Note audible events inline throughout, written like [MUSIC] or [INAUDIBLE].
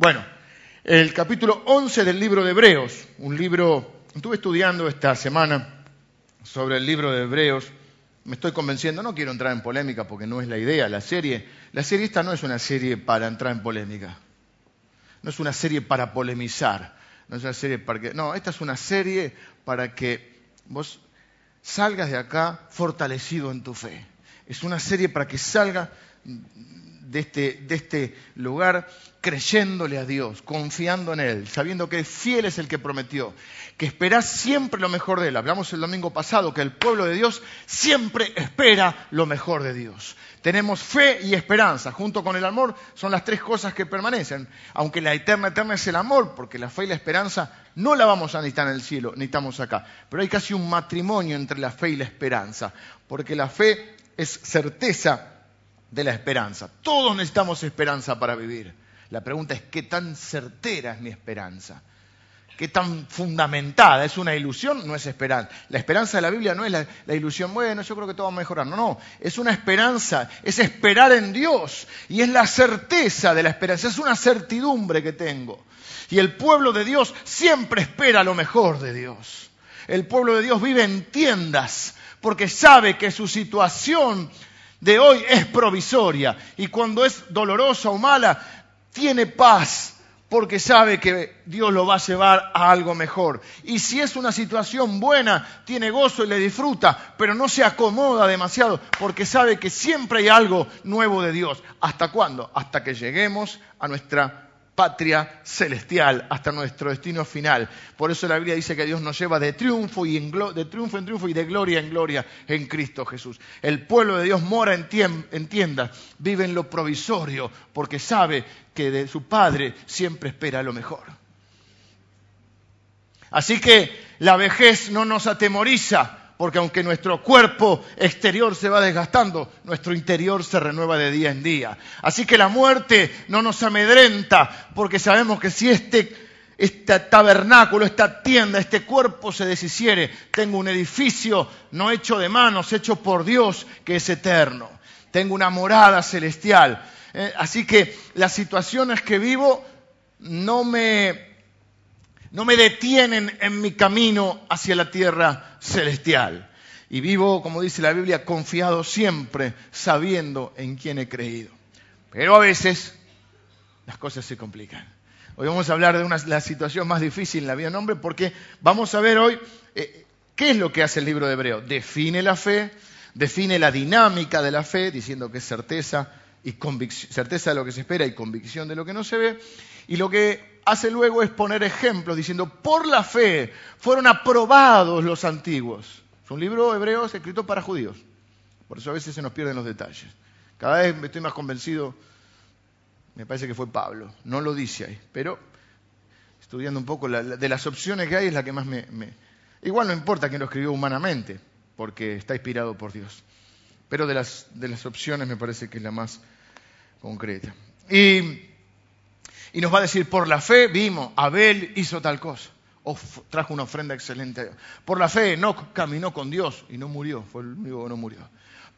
Bueno, el capítulo 11 del libro de Hebreos, un libro, estuve estudiando esta semana sobre el libro de Hebreos, me estoy convenciendo, no quiero entrar en polémica porque no es la idea, la serie, la serie esta no es una serie para entrar en polémica, no es una serie para polemizar, no es una serie para que, no, esta es una serie para que vos salgas de acá fortalecido en tu fe. Es una serie para que salga de este, de este lugar creyéndole a Dios, confiando en Él, sabiendo que fiel es el que prometió, que esperás siempre lo mejor de Él. Hablamos el domingo pasado que el pueblo de Dios siempre espera lo mejor de Dios. Tenemos fe y esperanza, junto con el amor, son las tres cosas que permanecen. Aunque la eterna eterna es el amor, porque la fe y la esperanza no la vamos a necesitar en el cielo, necesitamos acá. Pero hay casi un matrimonio entre la fe y la esperanza, porque la fe es certeza de la esperanza. Todos necesitamos esperanza para vivir. La pregunta es, ¿qué tan certera es mi esperanza? ¿Qué tan fundamentada? ¿Es una ilusión? No es esperanza. La esperanza de la Biblia no es la, ilusión, bueno, yo creo que todo va a mejorar. No, no, es una esperanza, es esperar en Dios. Y es la certeza de la esperanza, es una certidumbre que tengo. Y el pueblo de Dios siempre espera lo mejor de Dios. El pueblo de Dios vive en tiendas porque sabe que su situación de hoy es provisoria y cuando es dolorosa o mala, tiene paz porque sabe que Dios lo va a llevar a algo mejor. Y si es una situación buena, tiene gozo y le disfruta, pero no se acomoda demasiado porque sabe que siempre hay algo nuevo de Dios. ¿Hasta cuándo? Hasta que lleguemos a nuestra patria celestial, hasta nuestro destino final. Por eso la Biblia dice que Dios nos lleva de triunfo, y en, de triunfo en triunfo y de gloria en gloria en Cristo Jesús. El pueblo de Dios mora en, en tiendas, vive en lo provisorio, porque sabe que de su Padre siempre espera lo mejor. Así que la vejez no nos atemoriza, porque aunque nuestro cuerpo exterior se va desgastando, nuestro interior se renueva de día en día. Así que la muerte no nos amedrenta, porque sabemos que si este, este tabernáculo, esta tienda, este cuerpo se deshiciere, tengo un edificio no hecho de manos, hecho por Dios, que es eterno. Tengo una morada celestial. Eh, así que las situaciones que vivo no me no me detienen en mi camino hacia la tierra celestial. Y vivo, como dice la Biblia, confiado siempre, sabiendo en quién he creído. Pero a veces las cosas se complican. Hoy vamos a hablar de una, la situación más difícil en la vida de un hombre porque vamos a ver hoy eh, qué es lo que hace el libro de Hebreo. Define la fe, define la dinámica de la fe, diciendo que es certeza, y certeza de lo que se espera y convicción de lo que no se ve. Y lo que hace luego es poner ejemplos diciendo, por la fe fueron aprobados los antiguos. Es un libro hebreo escrito para judíos. Por eso a veces se nos pierden los detalles. Cada vez me estoy más convencido, me parece que fue Pablo, no lo dice ahí, pero estudiando un poco de las opciones que hay es la que más me, me... Igual no importa quién lo escribió humanamente, porque está inspirado por Dios. Pero de las, de las opciones me parece que es la más concreta. Y y nos va a decir, por la fe vimos, Abel hizo tal cosa, o trajo una ofrenda excelente. Por la fe no caminó con Dios y no murió, fue el único que no murió.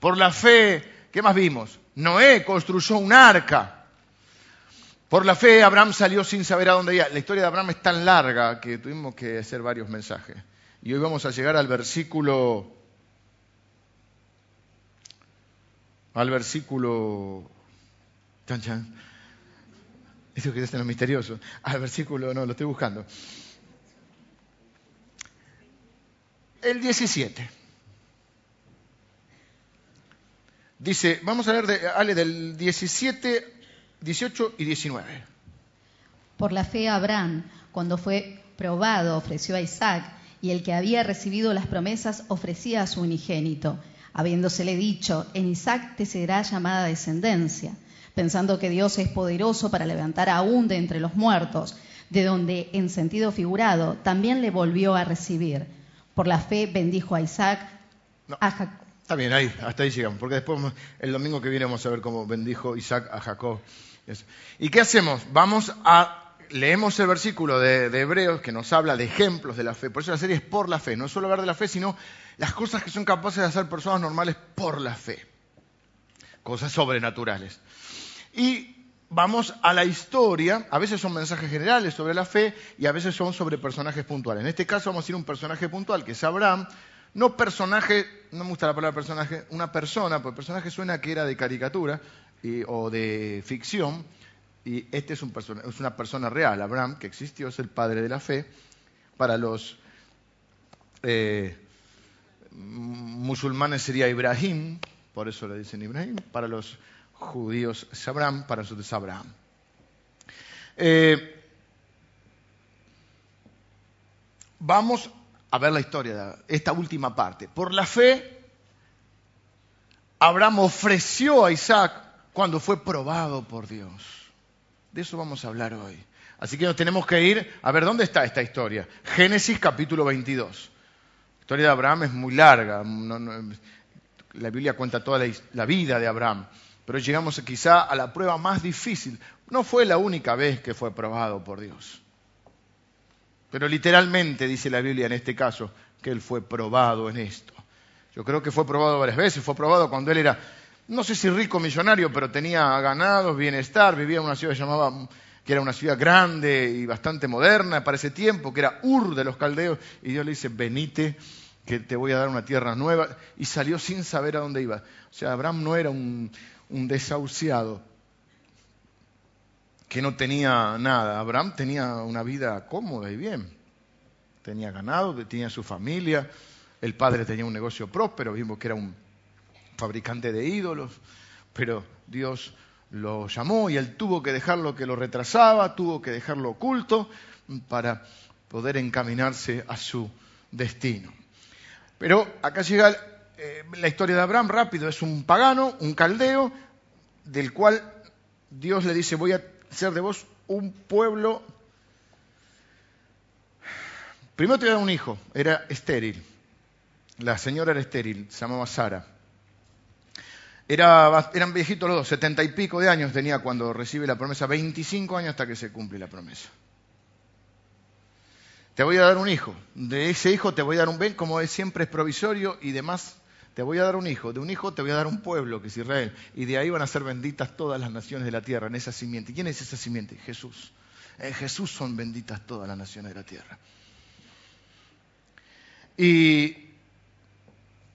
Por la fe, ¿qué más vimos? Noé construyó un arca. Por la fe Abraham salió sin saber a dónde iba. La historia de Abraham es tan larga que tuvimos que hacer varios mensajes. Y hoy vamos a llegar al versículo... Al versículo... Chan, chan eso que es lo misterioso. Al versículo, no, lo estoy buscando. El 17. Dice, vamos a leer de, Ale, del 17, 18 y 19. Por la fe Abraham, cuando fue probado, ofreció a Isaac, y el que había recibido las promesas ofrecía a su unigénito, habiéndosele dicho, en Isaac te será llamada descendencia pensando que Dios es poderoso para levantar aún de entre los muertos, de donde, en sentido figurado, también le volvió a recibir. Por la fe bendijo a Isaac, a Jacob. Está bien, ahí, hasta ahí llegamos, porque después el domingo que viene vamos a ver cómo bendijo Isaac a Jacob. ¿Y qué hacemos? Vamos a, leemos el versículo de, de, Hebreos que nos habla de ejemplos de la fe. Por eso la serie es por la fe, no solo hablar de la fe, sino las cosas que son capaces de hacer personas normales por la fe. Cosas sobrenaturales. Y vamos a la historia, a veces son mensajes generales sobre la fe y a veces son sobre personajes puntuales. En este caso vamos a ir a un personaje puntual que es Abraham, no personaje, no me gusta la palabra personaje, una persona, porque personaje suena que era de caricatura o de ficción, y este es, un es una persona real, Abraham, que existió, es el padre de la fe. Para los eh, musulmanes sería Ibrahim, por eso le dicen Ibrahim. Para los judíos Abraham, para nosotros Abraham. Eh, vamos a ver la historia de esta última parte. Por la fe, Abraham ofreció a Isaac cuando fue probado por Dios. De eso vamos a hablar hoy. Así que nos tenemos que ir a ver dónde está esta historia. Génesis capítulo 22. La historia de Abraham es muy larga. la Biblia cuenta toda la, vida de Abraham. Pero llegamos quizá a la prueba más difícil. No fue la única vez que fue probado por Dios. Pero literalmente dice la Biblia en este caso que él fue probado en esto. Yo creo que fue probado varias veces, fue probado cuando él era, no sé si rico millonario, pero tenía ganados, bienestar, vivía en una ciudad que llamaba que era una ciudad grande y bastante moderna para ese tiempo, que era Ur de los caldeos, y Dios le dice, venite, que te voy a dar una tierra nueva, y salió sin saber a dónde iba. O sea, Abraham no era un, un desahuciado, que no tenía nada. Abraham tenía una vida cómoda y bien. Tenía ganado, tenía su familia, el padre tenía un negocio próspero, vimos que era un fabricante de ídolos, pero Dios lo llamó y él tuvo que dejar lo que lo retrasaba, tuvo que dejarlo oculto para poder encaminarse a su destino. Pero acá llega eh, la historia de Abraham rápido, es un pagano, un caldeo, del cual Dios le dice, voy a ser de vos un pueblo. Primero te voy a dar un hijo, era estéril. La señora era estéril, se llamaba Sara. Era, eran viejitos los dos, setenta y pico de años tenía cuando recibe la promesa, 25 años hasta que se cumple la promesa. Te voy a dar un hijo, de ese hijo te voy a dar un bien, como es, siempre es provisorio y demás te voy a dar un hijo, de un hijo te voy a dar un pueblo que es Israel, y de ahí van a ser benditas todas las naciones de la tierra, en esa simiente. ¿Quién es esa simiente? Jesús. En Jesús son benditas todas las naciones de la tierra. Y,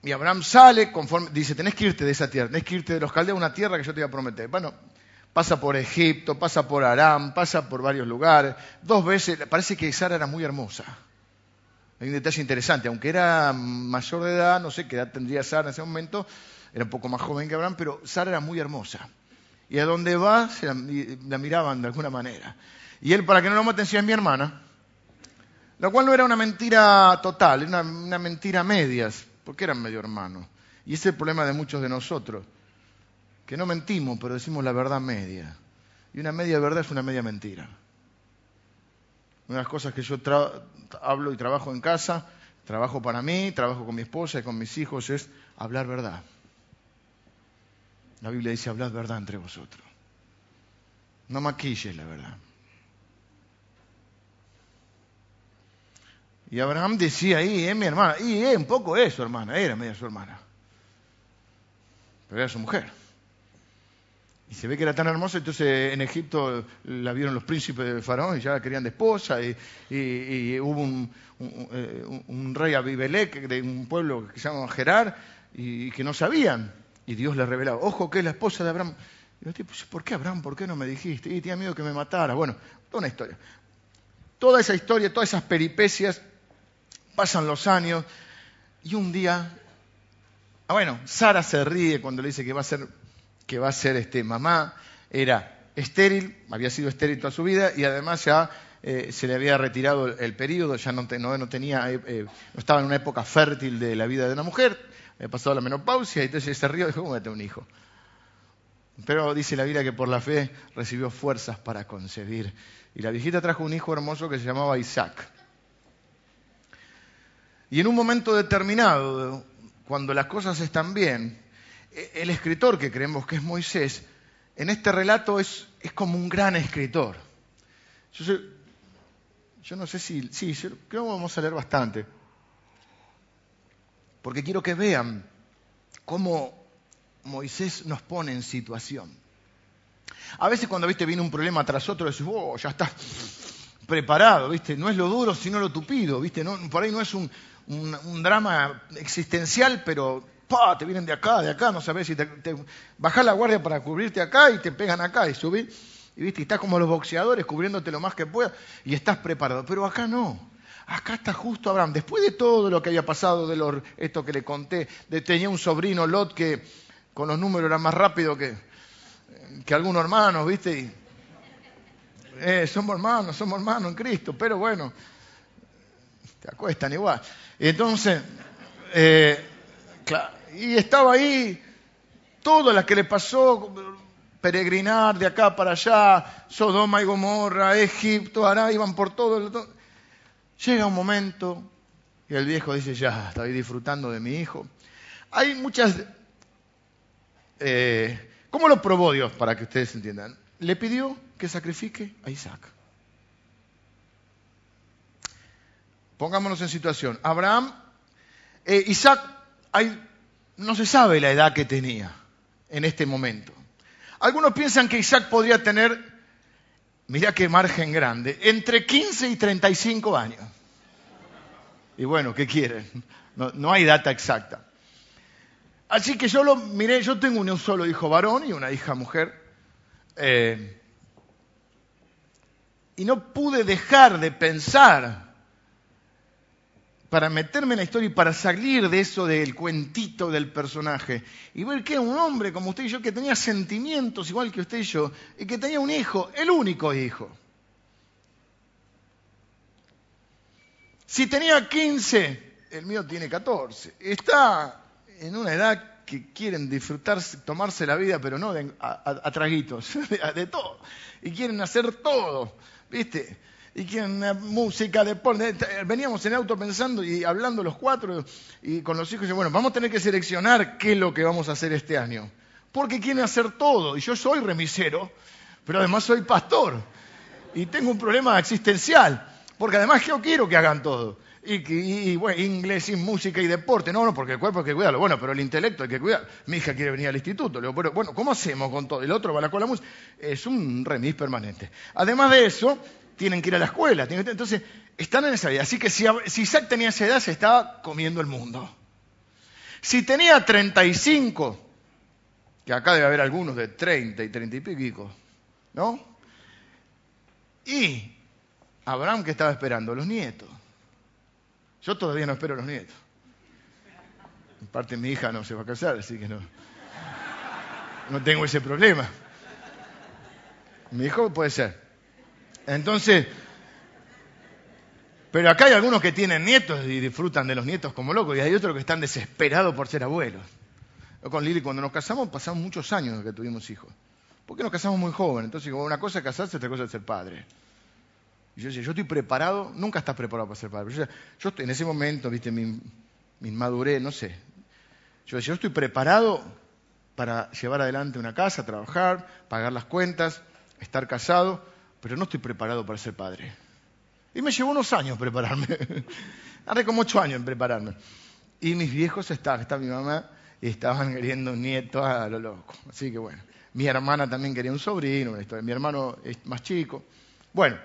y Abraham sale, conforme, dice, tenés que irte de esa tierra, tenés que irte de los caldeos a una tierra que yo te voy a prometer. Bueno, pasa por Egipto, pasa por Aram, pasa por varios lugares. Dos veces, parece que Sara era muy hermosa. Hay un detalle interesante, aunque era mayor de edad, no sé qué edad tendría Sara en ese momento, era un poco más joven que Abraham, pero Sara era muy hermosa. Y a donde va, se la, miraban de alguna manera. Y él, para que no lo maten, decía, es mi hermana. Lo cual no era una mentira total, era una, mentira medias, porque eran medio hermanos. Y ese es el problema de muchos de nosotros, que no mentimos, pero decimos la verdad media. Y una media verdad es una media mentira. Una de las cosas que yo hablo y trabajo en casa, trabajo para mí, trabajo con mi esposa y con mis hijos, es hablar verdad. La Biblia dice, hablad verdad entre vosotros. No maquilles la verdad. Y Abraham decía ahí, es mi hermana. Y es un poco eso, hermana, era media su hermana. Pero era su mujer. Y se ve que era tan hermosa, entonces en Egipto la vieron los príncipes de Faraón y ya la querían de esposa. Y, hubo un, un, rey Abibelec de un pueblo que se llama Gerar y, que no sabían. Y Dios le revelaba, ojo que es la esposa de Abraham. Y yo, pues, ¿por qué Abraham? ¿Por qué no me dijiste? Y tenía miedo que me matara. Bueno, toda una historia. Toda esa historia, todas esas peripecias, pasan los años y un día, ah, bueno, Sara se ríe cuando le dice que va a ser que va a ser este, mamá, era estéril, había sido estéril toda su vida y además ya eh, se le había retirado el, periodo, ya no, tenía, eh, eh, no estaba en una época fértil de la vida de una mujer, había pasado la menopausia y entonces se rió y dijo, ¿cómo un hijo? Pero dice la Biblia que por la fe recibió fuerzas para concebir. Y la viejita trajo un hijo hermoso que se llamaba Isaac. Y en un momento determinado, cuando las cosas están bien, el escritor que creemos que es Moisés, en este relato es, como un gran escritor. Yo, no sé si, sí, creo que vamos a leer bastante, porque quiero que vean cómo Moisés nos pone en situación. A veces cuando viste viene un problema tras otro, decís, oh, ya estás preparado, ¿viste? No es lo duro, sino lo tupido, ¿viste? Por ahí no es un, drama existencial, pero ¡pa! te vienen de acá, de acá, no sabes si te, la guardia para cubrirte acá y te pegan acá y subís, y viste, y estás como los boxeadores cubriéndote lo más que puedas y estás preparado. Pero acá no. Acá está justo Abraham. Después de todo lo que había pasado, de esto que le conté, tenía un sobrino Lot que con los números era más rápido que, que algunos hermanos, ¿viste? Eh, somos hermanos, somos hermanos en Cristo, pero bueno, te acuestan igual. Entonces, eh, y estaba ahí todo lo que le pasó, peregrinar de acá para allá, Sodoma y Gomorra, Egipto, Ará, iban por todo. Llega un momento y el viejo dice, ya, estoy disfrutando de mi hijo. Hay muchas... Eh, ¿Cómo lo probó Dios para que ustedes entiendan? Le pidió que sacrifique a Isaac. Pongámonos en situación. Abraham, eh, Isaac, no se sabe la edad que tenía en este momento. Algunos piensan que Isaac podría tener, mira qué margen grande, entre 15 y 35 años. Y bueno, ¿qué quieren? No, hay data exacta. Así que yo lo miré, yo tengo un solo hijo varón y una hija mujer. Eh, y no pude dejar de pensar para meterme en la historia y para salir de eso del cuentito del personaje y ver que un hombre como usted y yo que tenía sentimientos igual que usted y yo y que tenía un hijo, el único hijo. Si tenía 15, el mío tiene 14. Está en una edad que quieren disfrutar, tomarse la vida, pero no a, traguitos, [LAUGHS] de todo. Y quieren hacer todo, ¿viste? Y quieren música, deporte. Veníamos en auto pensando y hablando los cuatro y con los hijos, y bueno, vamos a tener que seleccionar qué es lo que vamos a hacer este año. Porque quieren hacer todo. Y yo soy remisero, pero además soy pastor. Y tengo un problema existencial. Porque además yo quiero que hagan todo. Y, bueno, inglés y música y deporte. No, no, porque el cuerpo hay que cuidarlo. Bueno, pero el intelecto hay que cuidar. Mi hija quiere venir al instituto. Le digo, bueno, ¿cómo hacemos con todo? El otro va a la cola música. Es un remis permanente. Además de eso, tienen que ir a la escuela. Entonces, están en esa vida. Así que si, Isaac tenía esa edad, se estaba comiendo el mundo. Si tenía 35, que acá debe haber algunos de 30 y 30 y pico, ¿no? Y Abraham que estaba esperando los nietos. Yo todavía no espero los nietos. En parte mi hija no se va a casar, así que no, no tengo ese problema. Mi hijo puede ser. Entonces, pero acá hay algunos que tienen nietos y disfrutan de los nietos como locos, y hay otros que están desesperados por ser abuelos. Yo con Lili, cuando nos casamos, pasamos muchos años que tuvimos hijos. Porque nos casamos muy jóvenes. Entonces, una cosa es casarse, otra cosa es ser padre. Y yo decía, yo estoy preparado, nunca estás preparado para ser padre. Yo, yo en ese momento, viste, mi, mi no sé. Yo decía, yo estoy preparado para llevar adelante una casa, trabajar, pagar las cuentas, estar casado pero no estoy preparado para ser padre. Y me llevó unos años prepararme. [LAUGHS] Hace como ocho años en prepararme. Y mis viejos estaban, está mi mamá, y estaban queriendo un nieto a lo loco. Así que bueno, mi hermana también quería un sobrino, mi hermano es más chico. Bueno,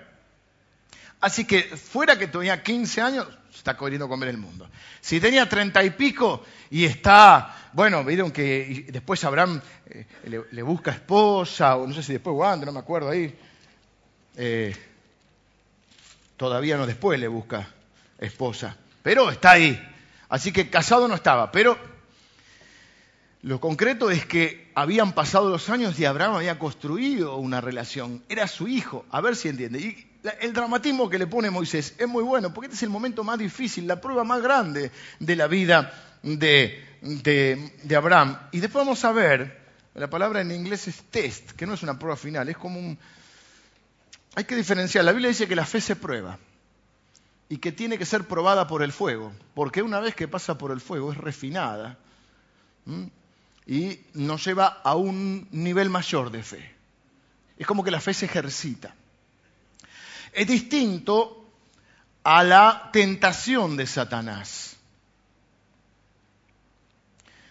así que fuera que tenía 15 años, está queriendo comer el mundo. Si tenía treinta y pico y está, bueno, vieron que después Abraham eh, le, busca esposa, o no sé si después cuándo, no me acuerdo ahí, eh, todavía no después le busca esposa, pero está ahí. Así que casado no estaba, pero lo concreto es que habían pasado los años y Abraham había construido una relación. Era su hijo, a ver si entiende. Y el dramatismo que le pone Moisés es muy bueno, porque este es el momento más difícil, la prueba más grande de la vida de, de Abraham. Y después vamos a ver, la palabra en inglés es test, que no es una prueba final, es como un, hay que diferenciar. La Biblia dice que la fe se prueba y que tiene que ser probada por el fuego, porque una vez que pasa por el fuego es refinada y nos lleva a un nivel mayor de fe. Es como que la fe se ejercita. Es distinto a la tentación de Satanás.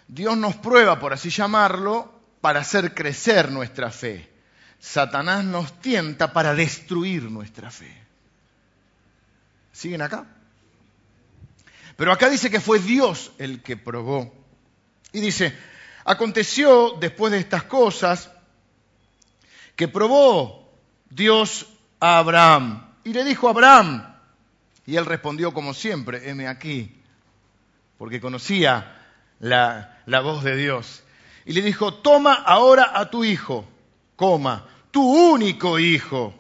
Dios nos prueba, por así llamarlo, para hacer crecer nuestra fe. Satanás nos tienta para destruir nuestra fe. ¿Siguen acá? Pero acá dice que fue Dios el que probó. Y dice, aconteció después de estas cosas que probó Dios a Abraham. Y le dijo a Abraham, y él respondió como siempre, heme aquí, porque conocía la, la voz de Dios. Y le dijo, toma ahora a tu hijo, coma, tu único hijo,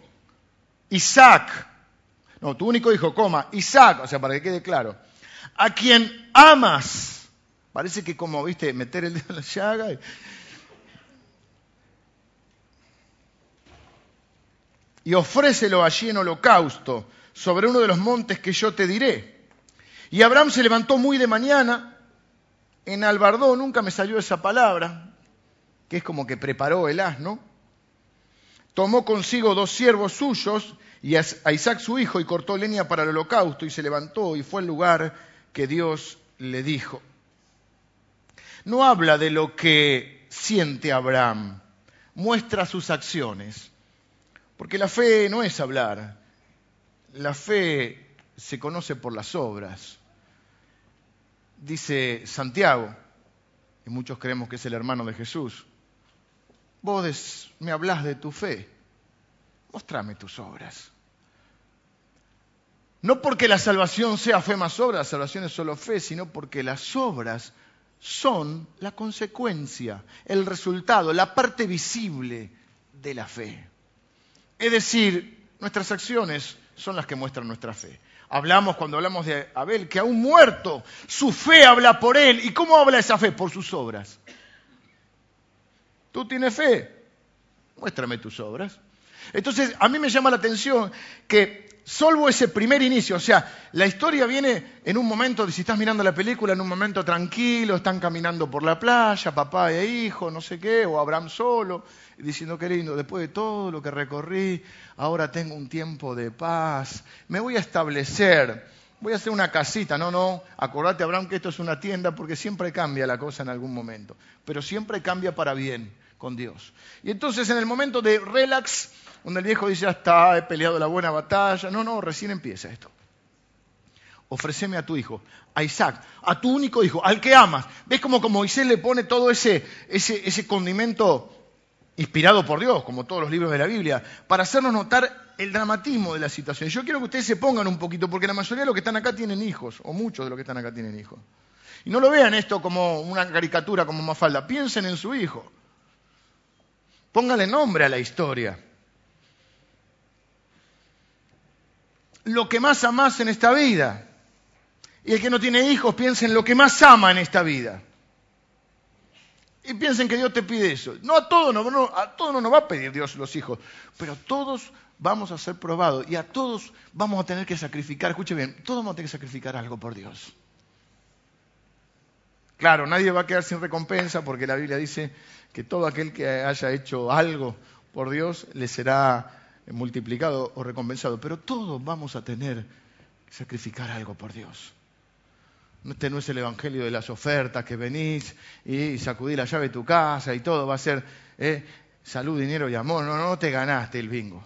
Isaac. No, tu único hijo, coma, Isaac, o sea, para que quede claro, a quien amas. Parece que como, viste, meter el dedo en la llaga. Y... y ofrécelo allí en holocausto sobre uno de los montes que yo te diré. Y Abraham se levantó muy de mañana en Albardó, nunca me salió esa palabra, que es como que preparó el asno. Tomó consigo dos siervos suyos y a Isaac su hijo y cortó leña para el holocausto y se levantó y fue al lugar que Dios le dijo. No habla de lo que siente Abraham, muestra sus acciones. Porque la fe no es hablar, la fe se conoce por las obras. Dice Santiago, y muchos creemos que es el hermano de Jesús, vos me hablas de tu fe, mostrame tus obras. No porque la salvación sea fe más obra, la salvación es solo fe, sino porque las obras son la consecuencia, el resultado, la parte visible de la fe. Es decir, nuestras acciones son las que muestran nuestra fe. Hablamos cuando hablamos de Abel que aún muerto, su fe habla por él. ¿Y cómo habla esa fe? Por sus obras. ¿Tú tienes fe? Muéstrame tus obras. Entonces, a mí me llama la atención que salvo ese primer inicio, o sea, la historia viene en un momento, si estás mirando la película, en un momento tranquilo, están caminando por la playa, papá e hijo, no sé qué, o Abraham solo, diciendo, qué lindo, después de todo lo que recorrí, ahora tengo un tiempo de paz, me voy a establecer, voy a hacer una casita, no, no, acordate Abraham que esto es una tienda porque siempre cambia la cosa en algún momento, pero siempre cambia para bien con Dios. Y entonces en el momento de relax, donde el viejo dice, ya está, he peleado la buena batalla. No, no, recién empieza esto. Ofreceme a tu hijo, a Isaac, a tu único hijo, al que amas. ¿Ves cómo, como Moisés le pone todo ese, ese, ese condimento inspirado por Dios, como todos los libros de la Biblia, para hacernos notar el dramatismo de la situación. Yo quiero que ustedes se pongan un poquito, porque la mayoría de los que están acá tienen hijos, o muchos de los que están acá tienen hijos. Y no lo vean esto como una caricatura, como Mafalda. Piensen en su hijo. Póngale nombre a la historia. lo que más amas en esta vida. Y el que no tiene hijos piensa en lo que más ama en esta vida. Y piensen que Dios te pide eso. No a todos, no, a todos no nos va a pedir Dios los hijos, pero todos vamos a ser probados y a todos vamos a tener que sacrificar, escuche bien, todos vamos a tener que sacrificar algo por Dios. Claro, nadie va a quedar sin recompensa porque la Biblia dice que todo aquel que haya hecho algo por Dios le será multiplicado o recompensado, pero todos vamos a tener que sacrificar algo por Dios. Este no es el evangelio de las ofertas que venís y sacudí la llave de tu casa y todo va a ser eh, salud, dinero y amor. No, no te ganaste el bingo.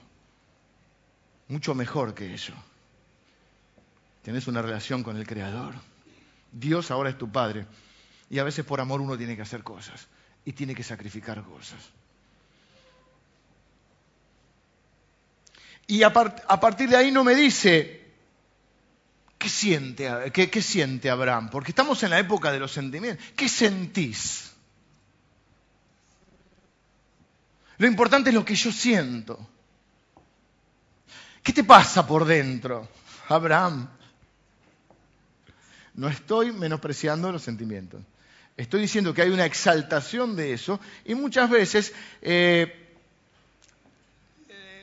Mucho mejor que eso. Tienes una relación con el Creador. Dios ahora es tu Padre. Y a veces por amor uno tiene que hacer cosas y tiene que sacrificar cosas. Y a, partir de ahí no me dice ¿qué siente, qué siente Abraham, porque estamos en la época de los sentimientos. ¿Qué sentís? Lo importante es lo que yo siento. ¿Qué te pasa por dentro, Abraham? No estoy menospreciando los sentimientos. Estoy diciendo que hay una exaltación de eso y muchas veces eh,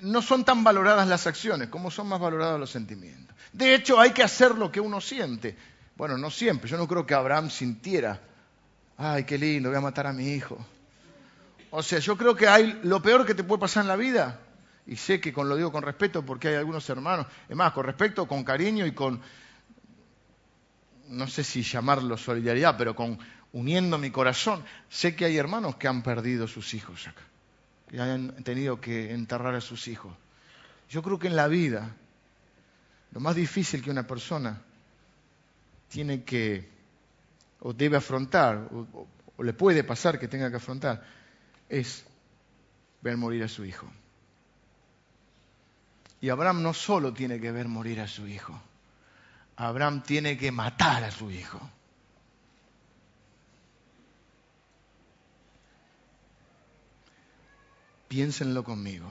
no son tan valoradas las acciones como son más valorados los sentimientos. De hecho, hay que hacer lo que uno siente. Bueno, no siempre. Yo no creo que Abraham sintiera, ay, qué lindo, voy a matar a mi hijo. O sea, yo creo que hay lo peor que te puede pasar en la vida, y sé que con, lo digo con respeto porque hay algunos hermanos, es más, con respeto, con cariño y con, no sé si llamarlo solidaridad, pero con uniendo mi corazón, sé que hay hermanos que han perdido sus hijos acá que hayan tenido que enterrar a sus hijos. Yo creo que en la vida lo más difícil que una persona tiene que o debe afrontar, o, o le puede pasar que tenga que afrontar, es ver morir a su hijo. Y Abraham no solo tiene que ver morir a su hijo, Abraham tiene que matar a su hijo. Piénsenlo conmigo.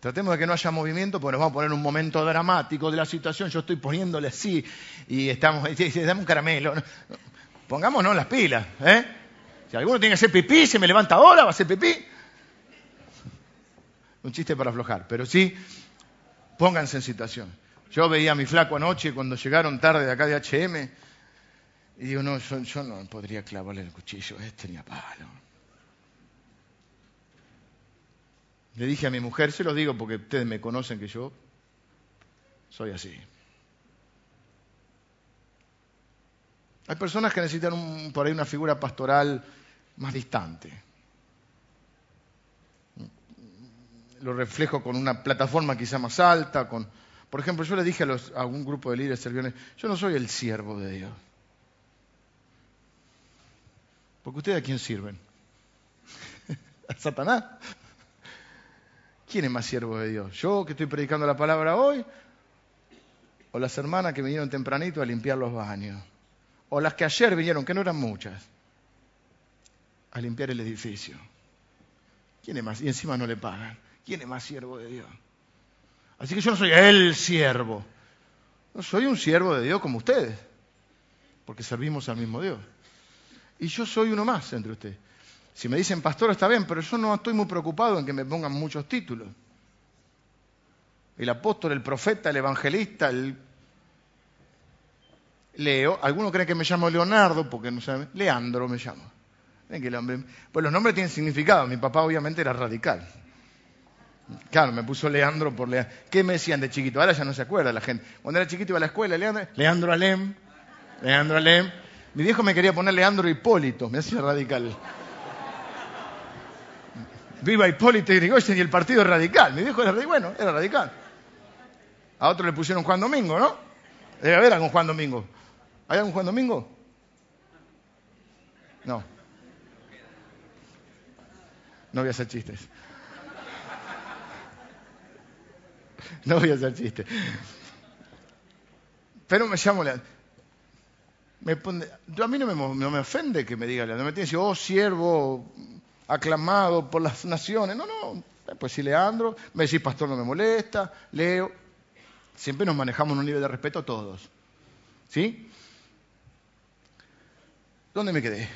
Tratemos de que no haya movimiento, porque nos vamos a poner un momento dramático de la situación. Yo estoy poniéndole así y estamos, dame un caramelo. Pongámonos las pilas, ¿eh? Si alguno tiene que hacer pipí, se me levanta ahora, va a hacer pipí. Un chiste para aflojar, pero sí, pónganse en situación. Yo veía a mi flaco anoche cuando llegaron tarde de acá de HM y digo, no, yo, yo no podría clavarle el cuchillo, este ni a palo. Le dije a mi mujer, se lo digo porque ustedes me conocen que yo soy así. Hay personas que necesitan por ahí una figura pastoral más distante. Lo reflejo con una plataforma quizá más alta, con... Por ejemplo, yo le dije a, los, a un grupo de líderes serviones, yo no soy el siervo de Dios. Porque ustedes a quién sirven? [LAUGHS] ¿A Satanás? ¿Quién es más siervo de Dios? ¿Yo que estoy predicando la palabra hoy? ¿O las hermanas que vinieron tempranito a limpiar los baños? ¿O las que ayer vinieron, que no eran muchas, a limpiar el edificio? ¿Quién es más? Y encima no le pagan. ¿Quién es más siervo de Dios? Así que yo no soy el siervo. No soy un siervo de Dios como ustedes, porque servimos al mismo Dios. Y yo soy uno más entre ustedes. Si me dicen pastor está bien, pero yo no estoy muy preocupado en que me pongan muchos títulos. El apóstol, el profeta, el evangelista, el Leo. Algunos creen que me llamo Leonardo porque no saben. Leandro me llamo. ¿Ven que el. Pues los nombres tienen significado. Mi papá obviamente era radical. Claro, me puso Leandro por Leandro. ¿Qué me decían de chiquito? Ahora ya no se acuerda la gente. Cuando era chiquito iba a la escuela, Leandro, Leandro Alem, Leandro Alem. Mi viejo me quería poner Leandro Hipólito, me hacía radical. Viva Hipólito Yrigoyen y el Partido Radical. Mi viejo era bueno, era radical. A otro le pusieron Juan Domingo, ¿no? Debe haber algún Juan Domingo. ¿Hay algún Juan Domingo? No. No voy a hacer chistes. No voy a hacer chistes. Pero me llamo Leandro. Me a mí no me, no ofende que me diga Leandro. Me tiene que decir, oh, siervo, aclamado por las naciones. No, no, pues si Leandro, me decís pastor no me molesta, Leo, siempre nos manejamos en un nivel de respeto todos. ¿Sí? ¿Dónde me quedé?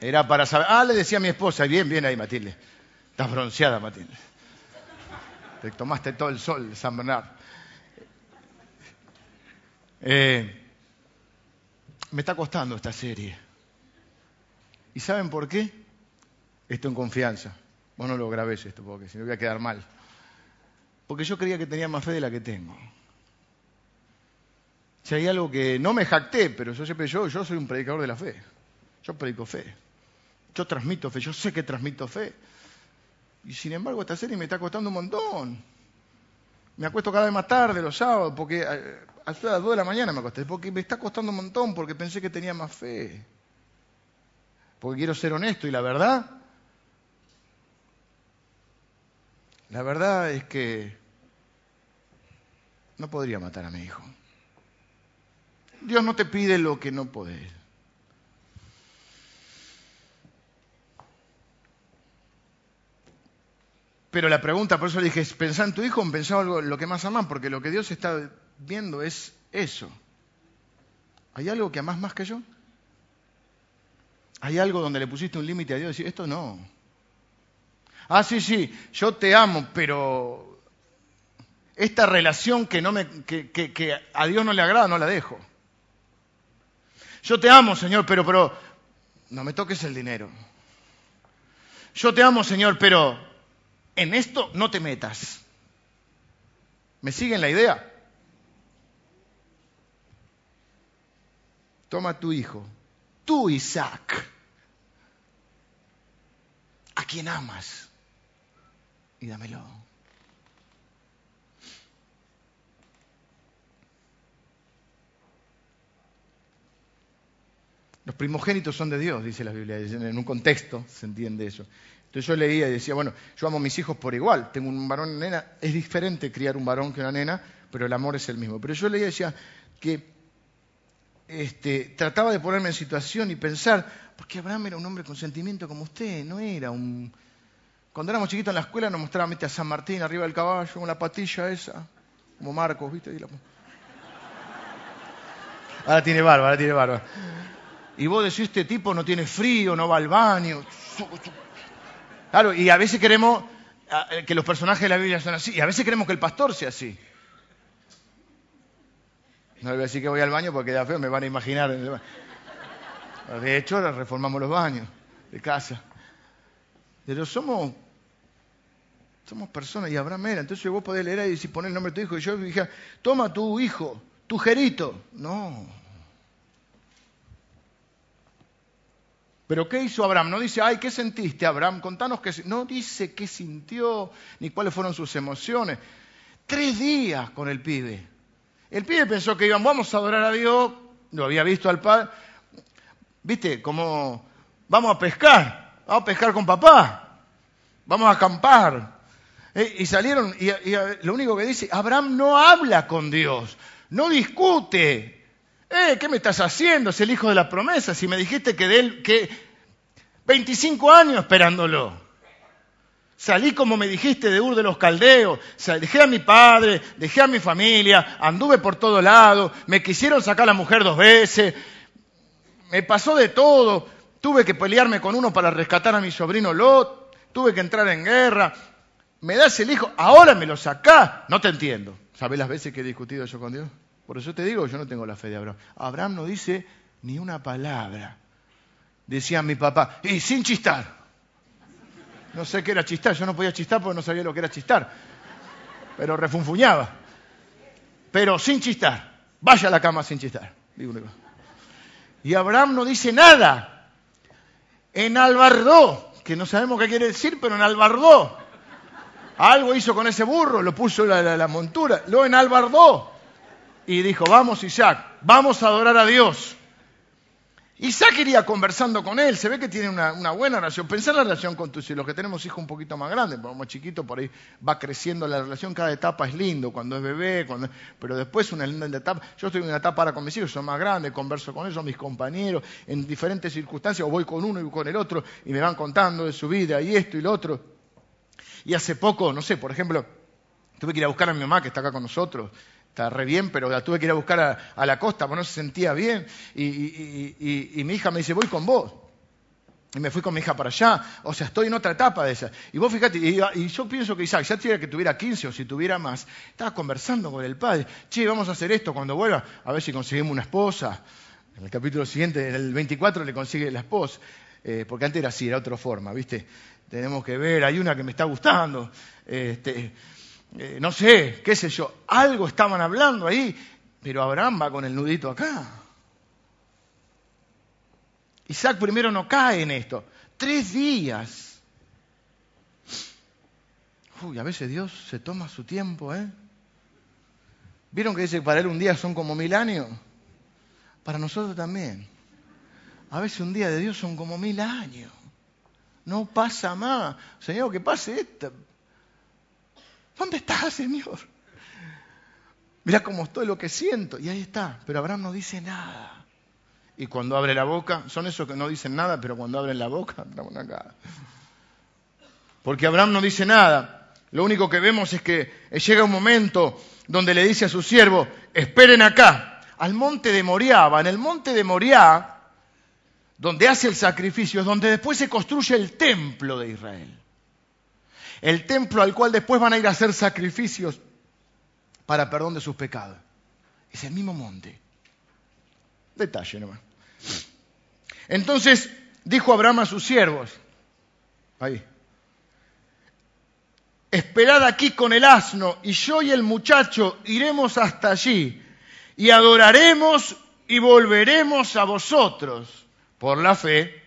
Era para saber. Ah, le decía a mi esposa, bien, bien ahí, Matilde. Estás bronceada, Matilde. Te tomaste todo el sol San Bernardo. Eh, me está costando esta serie. ¿Y saben por qué? Esto en confianza. Vos no lo grabéis esto porque si no voy a quedar mal. Porque yo creía que tenía más fe de la que tengo. Si hay algo que no me jacté, pero yo siempre yo, yo soy un predicador de la fe. Yo predico fe. Yo transmito fe, yo sé que transmito fe. Y sin embargo esta serie me está costando un montón. Me acuesto cada vez más tarde los sábados porque eh, a las 2 de la mañana me acosté, porque me está costando un montón, porque pensé que tenía más fe. Porque quiero ser honesto y la verdad, la verdad es que no podría matar a mi hijo. Dios no te pide lo que no podés. Pero la pregunta, por eso le dije, ¿pensá en tu hijo o pensá algo lo que más amas? Porque lo que Dios está viendo es eso. ¿Hay algo que amás más que yo? ¿Hay algo donde le pusiste un límite a Dios y decir, esto no? Ah, sí, sí, yo te amo, pero esta relación que, no me, que, que, a Dios no le agrada, no la dejo. Yo te amo, Señor, pero, pero no me toques el dinero. Yo te amo, Señor, pero en esto no te metas. ¿Me siguen la idea? Toma tu hijo tú Isaac, a quien amas, y dámelo. Los primogénitos son de Dios, dice la Biblia, en un contexto se entiende eso. Entonces yo leía y decía, bueno, yo amo a mis hijos por igual, tengo un varón y una nena, es diferente criar un varón que una nena, pero el amor es el mismo. Pero yo leía y decía que este, trataba de ponerme en situación y pensar, porque Abraham era un hombre con sentimiento como usted, no era un... Cuando éramos chiquitos en la escuela nos mostraban a San Martín arriba del caballo, con la patilla esa, como Marcos, ¿viste? Ahora tiene barba, ahora tiene barba. Y vos decís, este tipo no tiene frío, no va al baño. Claro, y a veces queremos que los personajes de la Biblia son así, y a veces queremos que el pastor sea así. No le voy a decir que voy al baño porque queda feo, me van a imaginar. De hecho, ahora reformamos los baños de casa. Pero somos, somos personas y Abraham era. Entonces vos podés leer y si poner el nombre de tu hijo. Y yo dije, toma tu hijo, tu jerito. No. Pero ¿qué hizo Abraham? No dice, ay, ¿qué sentiste, Abraham? Contanos qué. No dice qué sintió ni cuáles fueron sus emociones. Tres días con el pibe. El pibe pensó que iban, vamos a adorar a Dios, lo había visto al padre. ¿Viste? Como, vamos a pescar, vamos a pescar con papá, vamos a acampar. Eh, y salieron, y, lo único que dice, Abraham no habla con Dios, no discute. Eh, ¿qué me estás haciendo? Es el hijo de la promesa. Si me dijiste que de él, que 25 años esperándolo. Salí como me dijiste de Ur de los Caldeos, dejé a mi padre, dejé a mi familia, anduve por todo lado, me quisieron sacar la mujer dos veces, me pasó de todo, tuve que pelearme con uno para rescatar a mi sobrino Lot, tuve que entrar en guerra, me das el hijo, ahora me lo sacás, no te entiendo. ¿Sabés las veces que he discutido yo con Dios? Por eso te digo, yo no tengo la fe de Abraham. Abraham no dice ni una palabra. Decía mi papá, y sin chistar. No sé qué era chistar, yo no podía chistar porque no sabía lo que era chistar. Pero refunfuñaba. Pero sin chistar. Vaya a la cama sin chistar. Y Abraham no dice nada. En Albardó, que no sabemos qué quiere decir, pero en Albardó. Algo hizo con ese burro, lo puso la, la, la montura, lo enalbardó. Y dijo, vamos Isaac, vamos a adorar a Dios. Isaac iría conversando con él, se ve que tiene una, buena relación. Pensá en la relación con tus hijos, los que tenemos hijos un poquito más grandes, como chiquito por ahí va creciendo la relación, cada etapa es lindo, cuando es bebé, cuando... pero después una linda etapa. Yo estoy en una etapa ahora con mis hijos, son más grandes, converso con ellos, mis compañeros, en diferentes circunstancias, o voy con uno y con el otro, y me van contando de su vida, y esto y lo otro. Y hace poco, no sé, por ejemplo, tuve que ir a buscar a mi mamá que está acá con nosotros, está re bien, pero la tuve que ir a buscar a, la costa porque no se sentía bien. Y, mi hija me dice, voy con vos. Y me fui con mi hija para allá. O sea, estoy en otra etapa de esa. Y vos fíjate, y, yo pienso que Isaac, ya tuviera que tuviera 15 o si tuviera más, estaba conversando con el padre. Che, vamos a hacer esto cuando vuelva, a ver si conseguimos una esposa. En el capítulo siguiente, en el 24, le consigue la esposa. Eh, porque antes era así, era otra forma, ¿viste? Tenemos que ver, hay una que me está gustando. Este, eh, no sé, qué sé yo, algo estaban hablando ahí, pero Abraham va con el nudito acá. Isaac primero no cae en esto. Tres días. Uy, a veces Dios se toma su tiempo, ¿eh? ¿Vieron que dice que para él un día son como mil años? Para nosotros también. A veces un día de Dios son como mil años. No pasa más. Señor, que pase esto. ¿Dónde está, Señor? Mira cómo estoy, lo que siento. Y ahí está. Pero Abraham no dice nada. Y cuando abre la boca, son esos que no dicen nada, pero cuando abren la boca, estamos acá. Porque Abraham no dice nada. Lo único que vemos es que llega un momento donde le dice a su siervo, esperen acá, al monte de Moriah. En el monte de Moriah, donde hace el sacrificio, es donde después se construye el templo de Israel el templo al cual después van a ir a hacer sacrificios para perdón de sus pecados. Es el mismo monte. Detalle nomás. Entonces dijo Abraham a sus siervos, ahí, esperad aquí con el asno y yo y el muchacho iremos hasta allí y adoraremos y volveremos a vosotros Por la fe.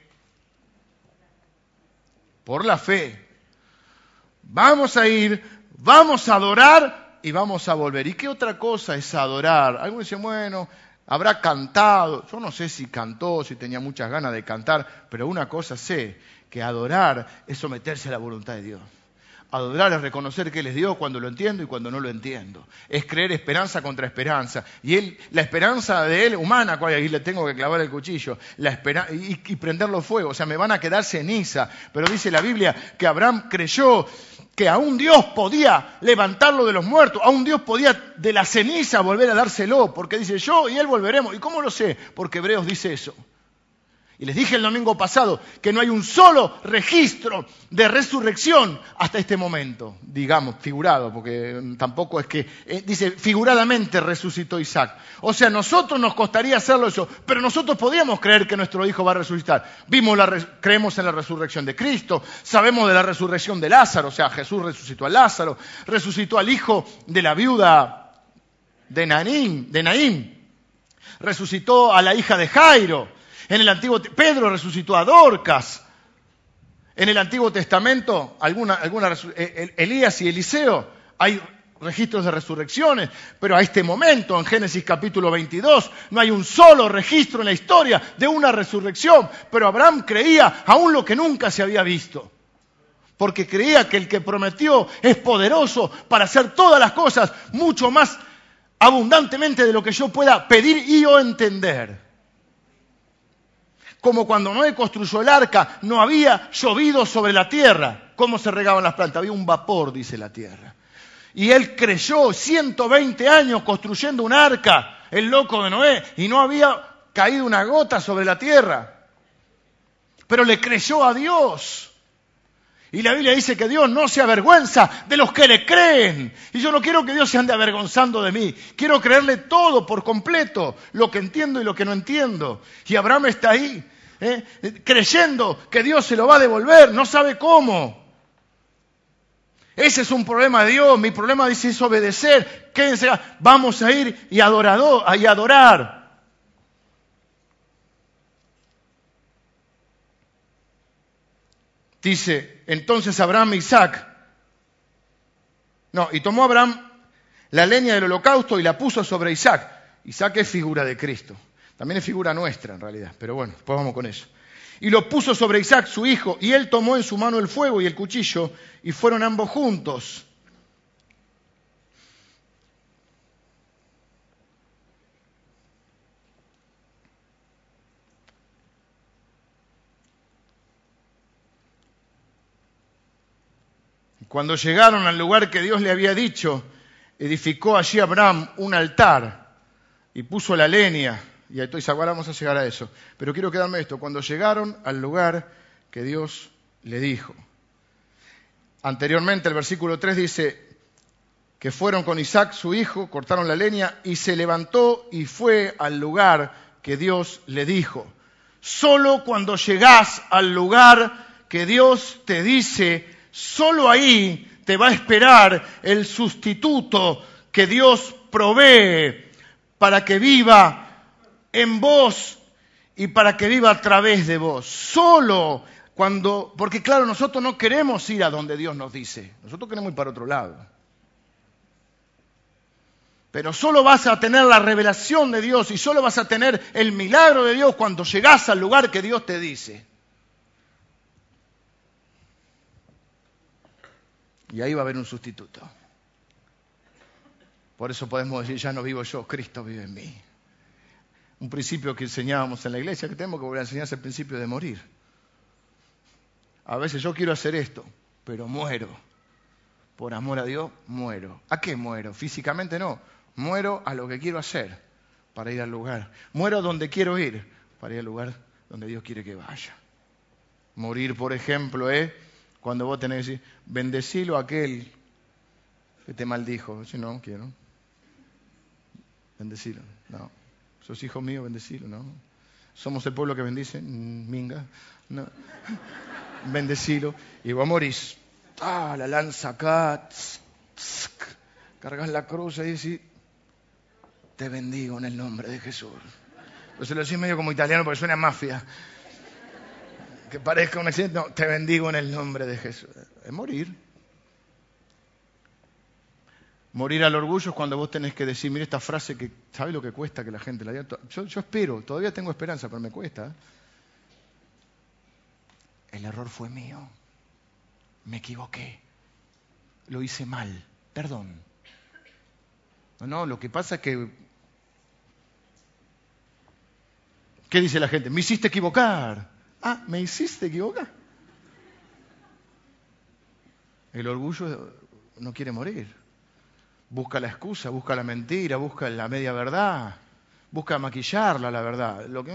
Por la fe. Vamos a ir, vamos a adorar y vamos a volver. ¿Y qué otra cosa es adorar? Algunos dicen, bueno, habrá cantado. Yo no sé si cantó, si tenía muchas ganas de cantar, pero una cosa sé, que adorar es someterse a la voluntad de Dios. Adorar es reconocer que Él es Dios cuando lo entiendo y cuando no lo entiendo. Es creer esperanza contra esperanza. Y él, la esperanza de Él, humana, ahí le tengo que clavar el cuchillo, la y, y prenderlo fuego. O sea, me van a quedar ceniza. Pero dice la Biblia que Abraham creyó que aún Dios podía levantarlo de los muertos, aún Dios podía de la ceniza volver a dárselo, porque dice yo y Él volveremos. ¿Y cómo lo sé? Porque Hebreos dice eso. Y les dije el domingo pasado que no hay un solo registro de resurrección hasta este momento, digamos, figurado, porque tampoco es que, eh, dice, figuradamente resucitó Isaac. O sea, nosotros nos costaría hacerlo eso, pero nosotros podíamos creer que nuestro hijo va a resucitar. Vimos la, creemos en la resurrección de Cristo, sabemos de la resurrección de Lázaro, o sea, Jesús resucitó a Lázaro, resucitó al hijo de la viuda de Naín, de Naín, resucitó a la hija de Jairo en el Antiguo Pedro resucitó a Dorcas. En el Antiguo Testamento, alguna, alguna, eh, Elías y Eliseo, hay registros de resurrecciones, pero a este momento, en Génesis capítulo 22, no hay un solo registro en la historia de una resurrección, pero Abraham creía aún lo que nunca se había visto, porque creía que el que prometió es poderoso para hacer todas las cosas mucho más abundantemente de lo que yo pueda pedir y o entender como cuando Noé construyó el arca, no había llovido sobre la tierra. ¿Cómo se regaban las plantas? Había un vapor, dice la tierra. Y él creyó 120 años construyendo un arca, el loco de Noé, y no había caído una gota sobre la tierra. Pero le creyó a Dios. Y la Biblia dice que Dios no se avergüenza de los que le creen. Y yo no quiero que Dios se ande avergonzando de mí. Quiero creerle todo por completo, lo que entiendo y lo que no entiendo. Y Abraham está ahí. ¿Eh? creyendo que Dios se lo va a devolver, no sabe cómo. Ese es un problema de Dios, mi problema dice es obedecer. Quédense, vamos a ir y, y adorar. Dice, entonces Abraham e Isaac, no, y tomó Abraham la leña del holocausto y la puso sobre Isaac. Isaac es figura de Cristo. También es figura nuestra en realidad, pero bueno, después vamos con eso. Y lo puso sobre Isaac, su hijo, y él tomó en su mano el fuego y el cuchillo, y fueron ambos juntos. Cuando llegaron al lugar que Dios le había dicho, edificó allí Abraham un altar y puso la leña y entonces ahora vamos a llegar a eso. Pero quiero quedarme esto. Cuando llegaron al lugar que Dios le dijo. Anteriormente el versículo 3 dice que fueron con Isaac su hijo, cortaron la leña y se levantó y fue al lugar que Dios le dijo. Solo cuando llegás al lugar que Dios te dice, solo ahí te va a esperar el sustituto que Dios provee para que viva en vos y para que viva a través de vos. Solo cuando, porque claro, nosotros no queremos ir a donde Dios nos dice, nosotros queremos ir para otro lado. Pero solo vas a tener la revelación de Dios y solo vas a tener el milagro de Dios cuando llegás al lugar que Dios te dice. Y ahí va a haber un sustituto. Por eso podemos decir, ya no vivo yo, Cristo vive en mí un principio que enseñábamos en la iglesia, que tenemos que volver a enseñar es el principio de morir. A veces yo quiero hacer esto, pero muero. Por amor a Dios, muero. ¿A qué muero? Físicamente no. Muero a lo que quiero hacer para ir al lugar. Muero donde quiero ir para ir al lugar donde Dios quiere que vaya. Morir, por ejemplo, es cuando vos tenés que decir, bendecilo a aquel que te maldijo. Si no, quiero. Bendecilo. No. Sos hijo mío, bendecilo, ¿no? Somos el pueblo que bendice, minga. No. Bendecilo. Y vos morís. Ah, la lanza acá. Cargas la cruz y decís, te bendigo en el nombre de Jesús. Pues se lo decís medio como italiano porque suena mafia. que parezca un accidente. No, te bendigo en el nombre de Jesús. Es morir. Morir al orgullo es cuando vos tenés que decir, mira esta frase que, ¿sabes lo que cuesta que la gente la diga? Yo, yo espero, todavía tengo esperanza, pero me cuesta. El error fue mío. Me equivoqué. Lo hice mal. Perdón. No, no, lo que pasa es que... ¿Qué dice la gente? Me hiciste equivocar. Ah, me hiciste equivocar. El orgullo no quiere morir. Busca la excusa, busca la mentira, busca la media verdad, busca maquillarla la verdad. Lo que...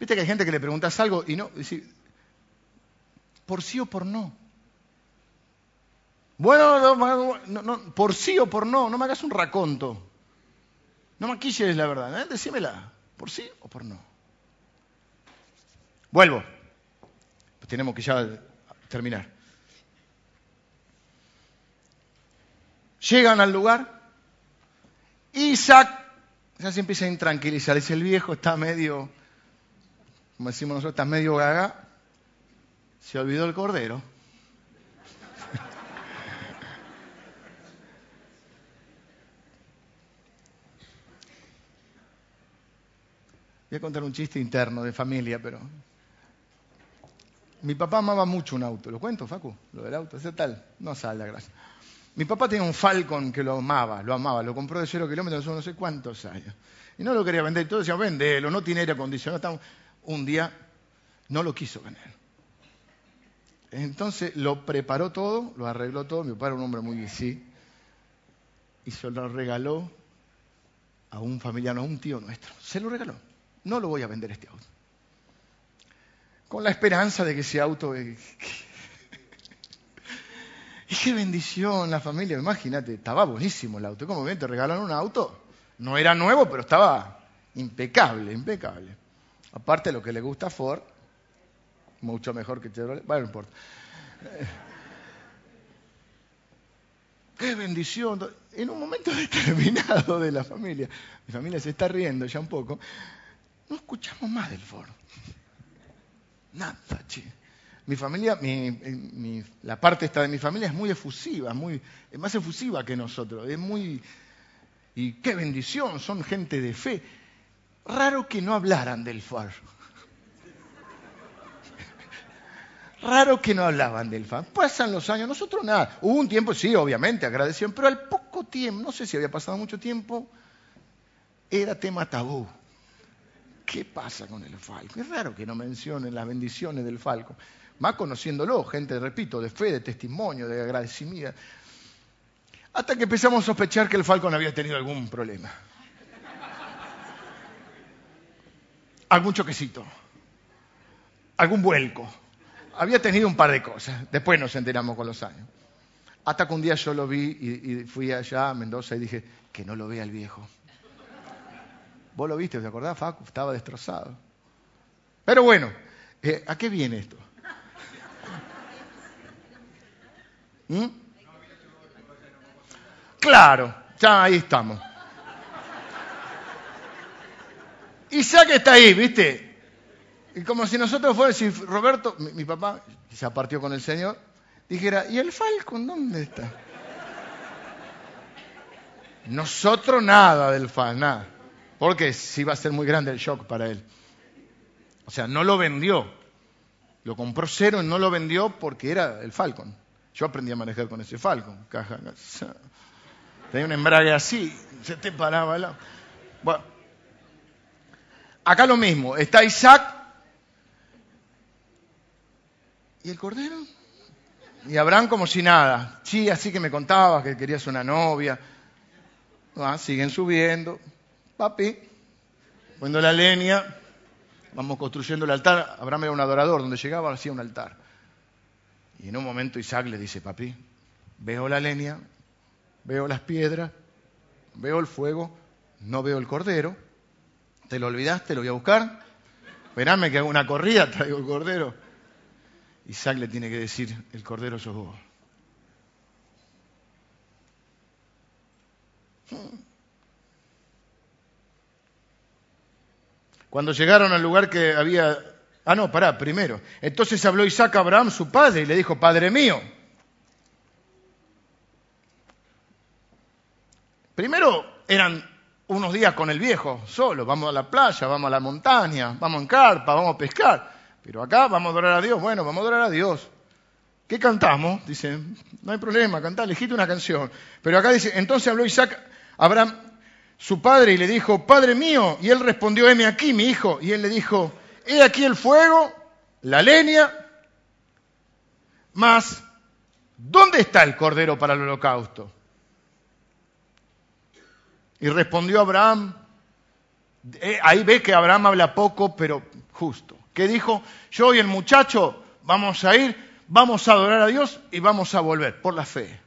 Viste que hay gente que le preguntas algo y no, por sí o por no. Bueno, no, no, por sí o por no, no me hagas un raconto. No maquilles la verdad, ¿eh? decímela, por sí o por no. Vuelvo. Tenemos que ya terminar. Llegan al lugar. Isaac ya se empieza a intranquilizar. Dice, el viejo está medio, como decimos nosotros, está medio gaga. Se olvidó el cordero. [LAUGHS] Voy a contar un chiste interno de familia, pero mi papá amaba mucho un auto. ¿Lo cuento, Facu? Lo del auto. ¿Ese tal? No sale, gracias. Mi papá tenía un Falcon que lo amaba, lo amaba. Lo compró de cero kilómetros hace no sé cuántos años. Y no lo quería vender. Todos decían, vendelo, no tiene aire acondicionado. Un día no lo quiso vender. Entonces lo preparó todo, lo arregló todo. Mi papá era un hombre muy sí. Y se lo regaló a un familiar, a un tío nuestro. Se lo regaló. No lo voy a vender este auto con la esperanza de que ese auto... y qué bendición la familia, imagínate, estaba buenísimo el auto. ¿Cómo ven? Te regalaron un auto. No era nuevo, pero estaba impecable, impecable. Aparte lo que le gusta a Ford, mucho mejor que Chevrolet, bueno, no importa. Qué bendición. En un momento [LAUGHS] determinado de la familia, mi familia se está riendo ya un poco, no escuchamos más del Ford. Nada, che. Mi familia, la parte esta de mi familia es muy efusiva, muy, es más efusiva que nosotros, es muy... Y qué bendición, son gente de fe. Raro que no hablaran del FAR. Raro que no hablaban del FAR. Pasan los años, nosotros nada. Hubo un tiempo, sí, obviamente, agradecieron, pero al poco tiempo, no sé si había pasado mucho tiempo, era tema tabú. ¿Qué pasa con el falco? Es raro que no mencionen las bendiciones del falco. Más conociéndolo, gente, repito, de fe, de testimonio, de agradecimiento. Hasta que empezamos a sospechar que el falcón había tenido algún problema. Algún choquecito. Algún vuelco. Había tenido un par de cosas. Después nos enteramos con los años. Hasta que un día yo lo vi y, fui allá a Mendoza y dije, que no lo vea el viejo. Vos lo viste, ¿te acordás, Facu? Estaba destrozado. Pero bueno, eh, ¿a qué viene esto? ¿Mm? Claro, ya ahí estamos. Isaac está ahí, ¿viste? Y como si nosotros fuéramos, si Roberto, mi, papá, se partió con el Señor, dijera, ¿y el Falcon dónde está? Nosotros nada del Falcon, nada porque sí va a ser muy grande el shock para él. O sea, no lo vendió. Lo compró cero y no lo vendió porque era el Falcon. Yo aprendí a manejar con ese Falcon. Caja, tenía un embrague así, se te paraba la... Bueno, acá lo mismo. Está Isaac y el cordero. Y Abraham como si nada. Sí, así que me contabas que querías una novia. Ah, siguen subiendo papi, poniendo la leña, vamos construyendo el altar. Abraham era un adorador, donde llegaba hacía un altar. Y en un momento Isaac le dice, papi, veo la leña, veo las piedras, veo el fuego, no veo el cordero. ¿Te lo olvidaste? ¿Lo voy a buscar? Esperame que hago una corrida, [LAUGHS] traigo el cordero. Isaac le tiene que decir, el cordero sos vos. Cuando llegaron al lugar que había Ah, no, pará, primero. Entonces habló Isaac a Abraham, su padre, y le dijo, Padre mío. Primero eran unos días con el viejo, solo, vamos a la playa, vamos a la montaña, vamos en carpa, vamos a pescar. Pero acá vamos a adorar a Dios, bueno, vamos a adorar a Dice, ¿Qué cantamos? Dice, no hay problema, cantá, elegiste una canción. Pero acá dice, entonces habló Isaac a Abraham, su padre, y le dijo, Padre mío. Y él respondió, heme aquí, mi hijo. Y él le dijo, he aquí el fuego, la leña, mas, ¿dónde está el cordero para el holocausto? Y respondió Abraham, eh, ahí ve que Abraham habla poco, pero justo. Que dijo, yo y el muchacho vamos a ir, vamos a adorar a Dios y vamos a volver por la fe.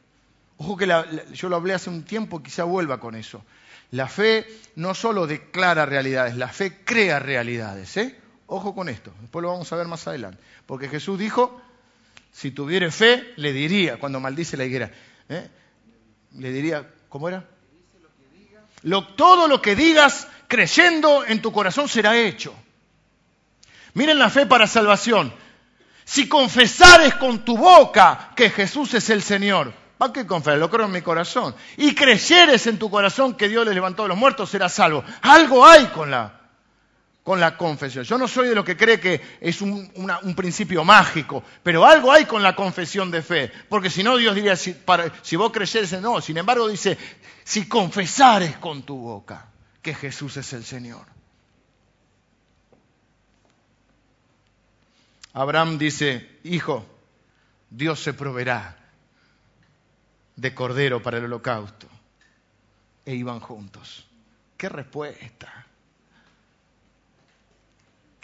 Ojo que yo lo hablé hace un tiempo, quizá vuelva con eso. La fe no solo declara realidades, la fe crea realidades. ¿eh? Ojo con esto, después lo vamos a ver más adelante. Porque Jesús dijo, si tuviera fe, le diría, cuando maldice la higuera, ¿eh? le diría, ¿cómo era? todo lo que digas creyendo en tu corazón será hecho. Miren la fe para salvación. Si confesares con tu boca que Jesús es el Señor, ¿para qué confesar? Lo creo en mi corazón. Y creyeres en tu corazón que Dios le levantó a los muertos, serás salvo. Algo hay con la, con la confesión. Yo no soy de lo que cree que es un, principio mágico, pero algo hay con la confesión de fe. Porque si no, Dios diría, si, si vos creyeres, no. Sin embargo, dice, si confesares con tu boca que Jesús es el Señor. Abraham dice, hijo, Dios se proveerá de cordero para el holocausto. E iban juntos. ¿Qué respuesta?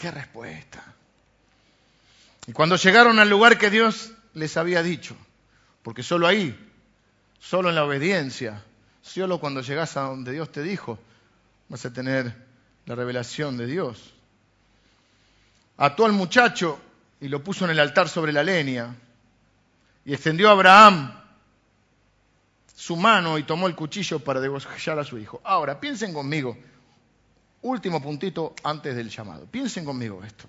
¿Qué respuesta? Y cuando llegaron al lugar que Dios les había dicho, porque solo ahí, solo en la obediencia, Solo cuando llegas a donde Dios te dijo, vas a tener la revelación de Dios. Ató al muchacho y lo puso en el altar sobre la leña. Y extendió a Abraham su mano y tomó el cuchillo para degollar a su hijo. Ahora, piensen conmigo, último puntito antes del llamado. Piensen conmigo esto.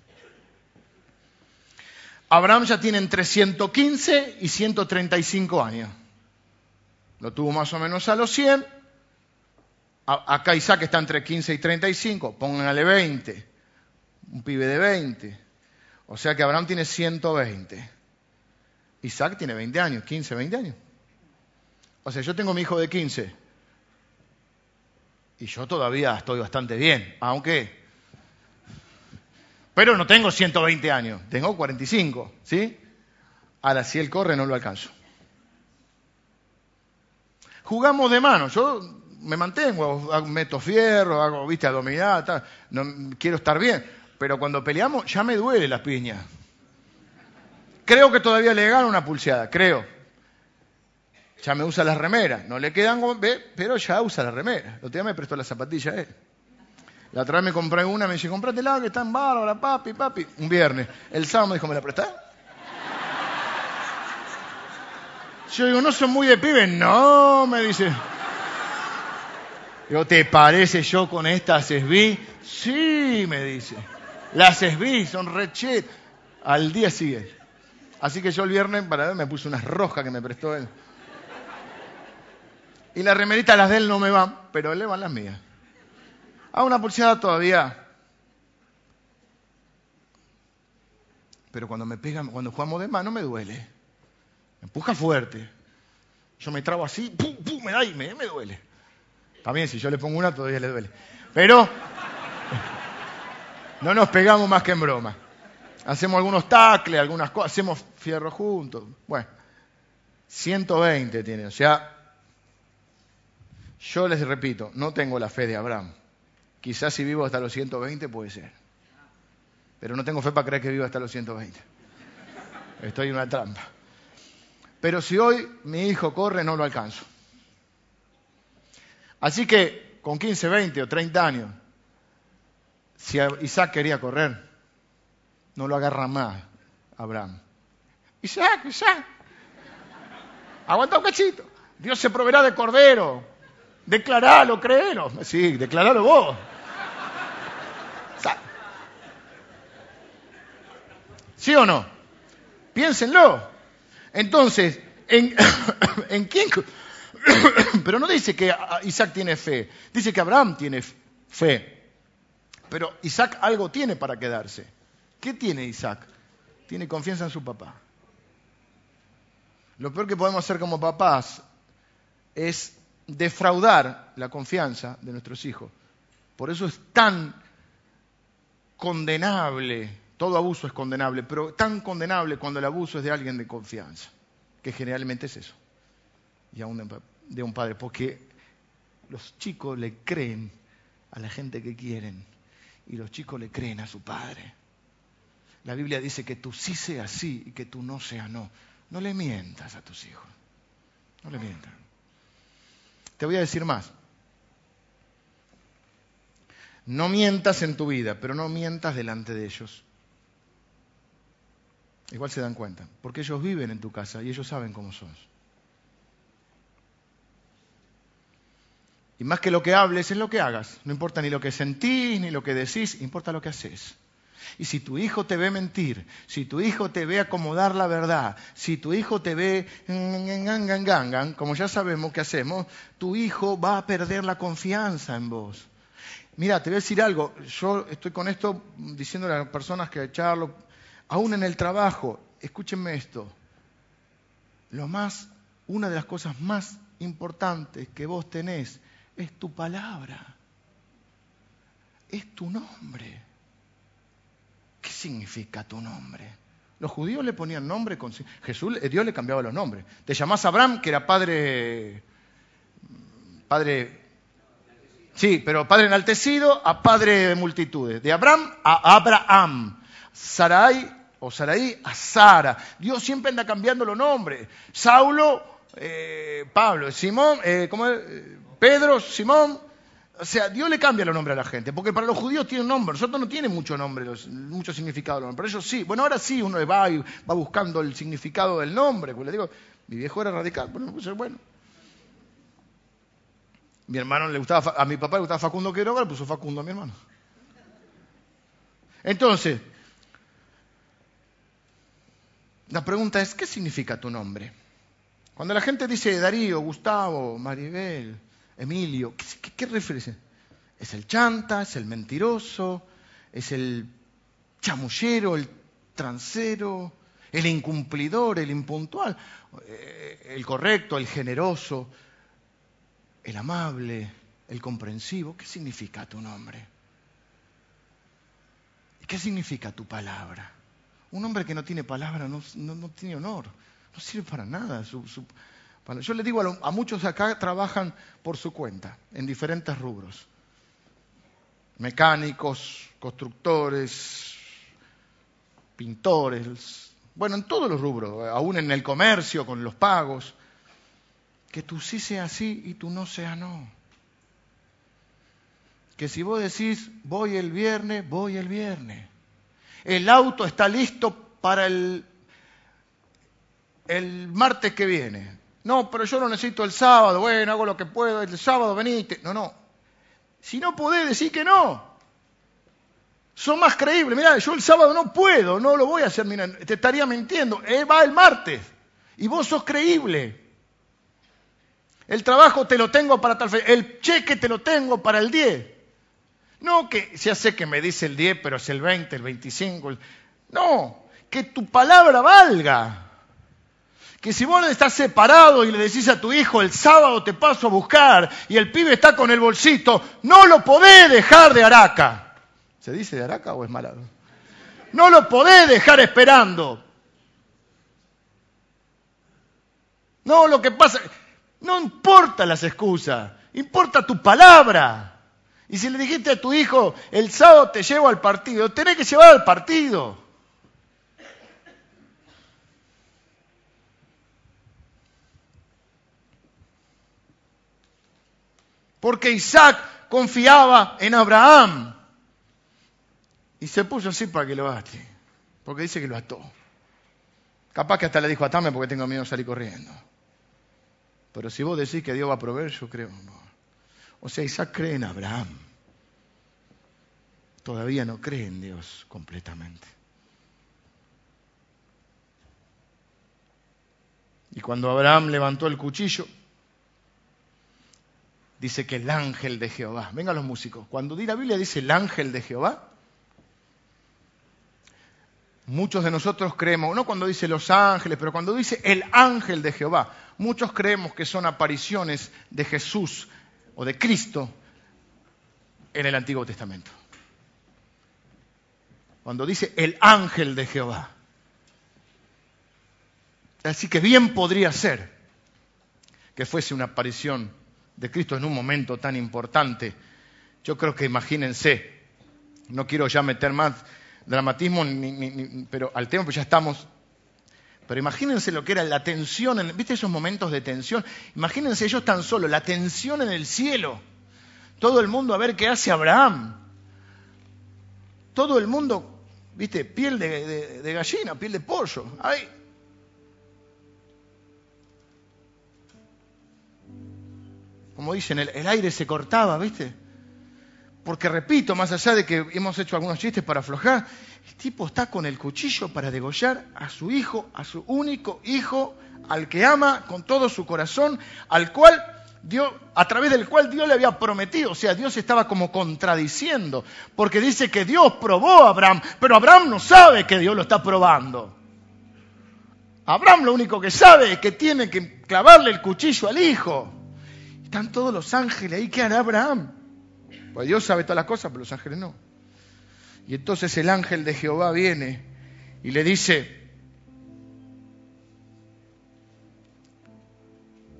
Abraham ya tiene entre 115 y 135 años. Lo tuvo más o menos a los 100. Acá Isaac está entre 15 y 35. Pónganle 20. Un pibe de 20. O sea que Abraham tiene 120. Isaac tiene 20 años, 15, 20 años. O sea, yo tengo mi hijo de 15. Y yo todavía estoy bastante bien, aunque... Pero no tengo 120 años, tengo 45, ¿sí? Ahora, si él corre, no lo alcanzo jugamos de mano. Yo me mantengo, meto fierro, hago, viste, abdominal, no, quiero estar bien. Pero cuando peleamos, ya me duele la piña. Creo que todavía le gano una pulseada, creo. Ya me usa las remeras. No le quedan, pero ya usa la remera. El otro día me prestó la zapatilla a él. La otra vez me compré una, me dice, la que está en bárbara, papi, papi. Un viernes. El sábado me dijo, ¿me la prestás? Yo digo, ¿no son muy de pibe? No, me dice. Digo, ¿te parece yo con estas SB? Sí, me dice. Las SB son rechet. Al día siguiente. Así que yo el viernes para ver me puse unas rojas que me prestó él. Y las remeritas, las de él no me van, pero le van las mías. A una pulseada todavía. Pero cuando me pegan, cuando jugamos de mano me duele empuja fuerte. Yo me trago así, ¡pum, pum! me da y me, me duele. También si yo le pongo una todavía le duele. Pero no nos pegamos más que en broma. Hacemos algunos tacles, algunas cosas, hacemos fierro juntos. Bueno, 120 tiene. O sea, yo les repito, no tengo la fe de Abraham. Quizás si vivo hasta los 120 puede ser. Pero no tengo fe para creer que vivo hasta los 120. Estoy en una trampa. Pero si hoy mi hijo corre, no lo alcanzo. Así que con 15, 20 o 30 años, si Isaac quería correr, no lo agarra más Abraham. Isaac, Isaac, aguanta un cachito. Dios se proveerá de cordero. Declaralo, créelo. Sí, declaralo vos. ¿Sí o no? Piénsenlo. Entonces, ¿en, [COUGHS] ¿en quién? [COUGHS] Pero no dice que Isaac tiene fe, dice que Abraham tiene fe. Pero Isaac algo tiene para quedarse. ¿Qué tiene Isaac? Tiene confianza en su papá. Lo peor que podemos hacer como papás es defraudar la confianza de nuestros hijos. Por eso es tan condenable, todo abuso es condenable, pero tan condenable cuando el abuso es de alguien de confianza, que generalmente es eso, y aún de un padre, porque los chicos le creen a la gente que quieren y los chicos le creen a su padre. La Biblia dice que tú sí seas sí y que tú no seas no. No le mientas a tus hijos. No le mientas. Te voy a decir más. No mientas en tu vida, pero no mientas delante de ellos. Igual se dan cuenta, porque ellos viven en tu casa y ellos saben cómo sos. Y más que lo que hables es lo que hagas. No importa ni lo que sentís, ni lo que decís, importa lo que haces. Y si tu hijo te ve mentir, si tu hijo te ve acomodar la verdad, si tu hijo te ve como ya sabemos que hacemos, tu hijo va a perder la confianza en vos. Mira, te voy a decir algo. Yo estoy con esto diciéndole a las personas que charlo, aún en el trabajo, escúchenme esto. Lo más, una de las cosas más importantes que vos tenés es tu palabra. Es tu nombre. ¿Qué significa tu nombre? Los judíos le ponían nombre con Jesús, Dios le cambiaba los nombres. Te llamás Abraham, que era padre, padre, sí, pero padre enaltecido a padre de multitudes. De Abraham a Abraham. Sarai o Sarai a Sara. Dios siempre anda cambiando los nombres. Saulo, eh, Pablo, Simón, eh, ¿cómo es? Pedro, Simón, o sea, Dios le cambia los nombres a la gente, porque para los judíos tiene un nombre, nosotros no tiene mucho nombre, mucho significado el nombre, pero ellos sí. Bueno, ahora sí uno va y va buscando el significado del nombre, pues le digo, mi viejo era radical, bueno, pues es bueno. Mi hermano le gustaba, a mi papá le gustaba Facundo Quiroga, le puso Facundo a mi hermano. Entonces, la pregunta es, ¿qué significa tu nombre? Cuando la gente dice Darío, Gustavo, Maribel, Emilio, ¿qué, qué? ¿Es el chanta? ¿Es el mentiroso? ¿Es el chamullero? ¿El transero? ¿El incumplidor? ¿El impuntual? Eh, ¿El correcto? ¿El generoso? ¿El amable? ¿El comprensivo? ¿Qué significa tu nombre? ¿Y qué significa tu palabra? Un hombre que no tiene palabra no, tiene honor, no sirve para nada. Su, yo le digo a, muchos acá trabajan por su cuenta, en diferentes rubros. Mecánicos, constructores, pintores, bueno, en todos los rubros, aún en el comercio, con los pagos. Que tú sí sea sí y tú no sea no. Que si vos decís, voy el viernes, voy el viernes. El auto está listo para el, el martes que viene. No, pero yo lo necesito el sábado. Bueno, hago lo que puedo. El sábado venite. No, no. Si no podés, decir que no. Son más creíbles. Mirá, yo el sábado no puedo, no lo voy a hacer. Mira, te estaría mintiendo. Él va el martes. Y vos sos creíble. El trabajo te lo tengo para tal fecha. El cheque te lo tengo para el 10. No que ya sé que me dice el 10, pero es el 20, el 25. No, que tu palabra valga que si vos estás separado y le decís a tu hijo el sábado te paso a buscar y el pibe está con el bolsito, no lo podés dejar de araca. ¿Se dice de araca o es malado? No lo podés dejar esperando. No, lo que pasa, no importa las excusas, importa tu palabra. Y si le dijiste a tu hijo, el sábado te llevo al partido, tenés que llevar al partido. porque Isaac confiaba en Abraham. Y se puso así para que lo ate, porque dice que lo ató. Capaz que hasta le dijo, atame porque tengo miedo de salir corriendo. Pero si vos decís que Dios va a proveer, yo creo. O sea, Isaac cree en Abraham. Todavía no cree en Dios completamente. Y cuando Abraham levantó el cuchillo, dice que el ángel de Jehová, vengan los músicos, cuando la Biblia dice el ángel de Jehová, muchos de nosotros creemos, no cuando dice los ángeles, pero cuando dice el ángel de Jehová, muchos creemos que son apariciones de Jesús o de Cristo en el Antiguo Testamento. Cuando dice el ángel de Jehová. Así que bien podría ser que fuese una aparición de Cristo en un momento tan importante. Yo creo que imagínense, no quiero ya meter más dramatismo, pero al tema pues ya estamos. Pero imagínense lo que era la tensión, ¿viste esos momentos de tensión? Imagínense ellos tan solo, la tensión en el cielo. Todo el mundo a ver qué hace Abraham. Todo el mundo, ¿viste? Piel de, de gallina, piel de pollo. Ay, como dicen, el, aire se cortaba, ¿viste? Porque repito, más allá de que hemos hecho algunos chistes para aflojar, el tipo está con el cuchillo para degollar a su hijo, a su único hijo, al que ama con todo su corazón, al cual Dios, a través del cual Dios le había prometido. O sea, Dios estaba como contradiciendo, porque dice que Dios probó a Abraham, pero Abraham no sabe que Dios lo está probando. Abraham lo único que sabe es que tiene que clavarle el cuchillo al hijo. Están todos los ángeles ahí, ¿qué hará Abraham? Pues Dios sabe todas las cosas, pero los ángeles no. Y entonces el ángel de Jehová viene y le dice,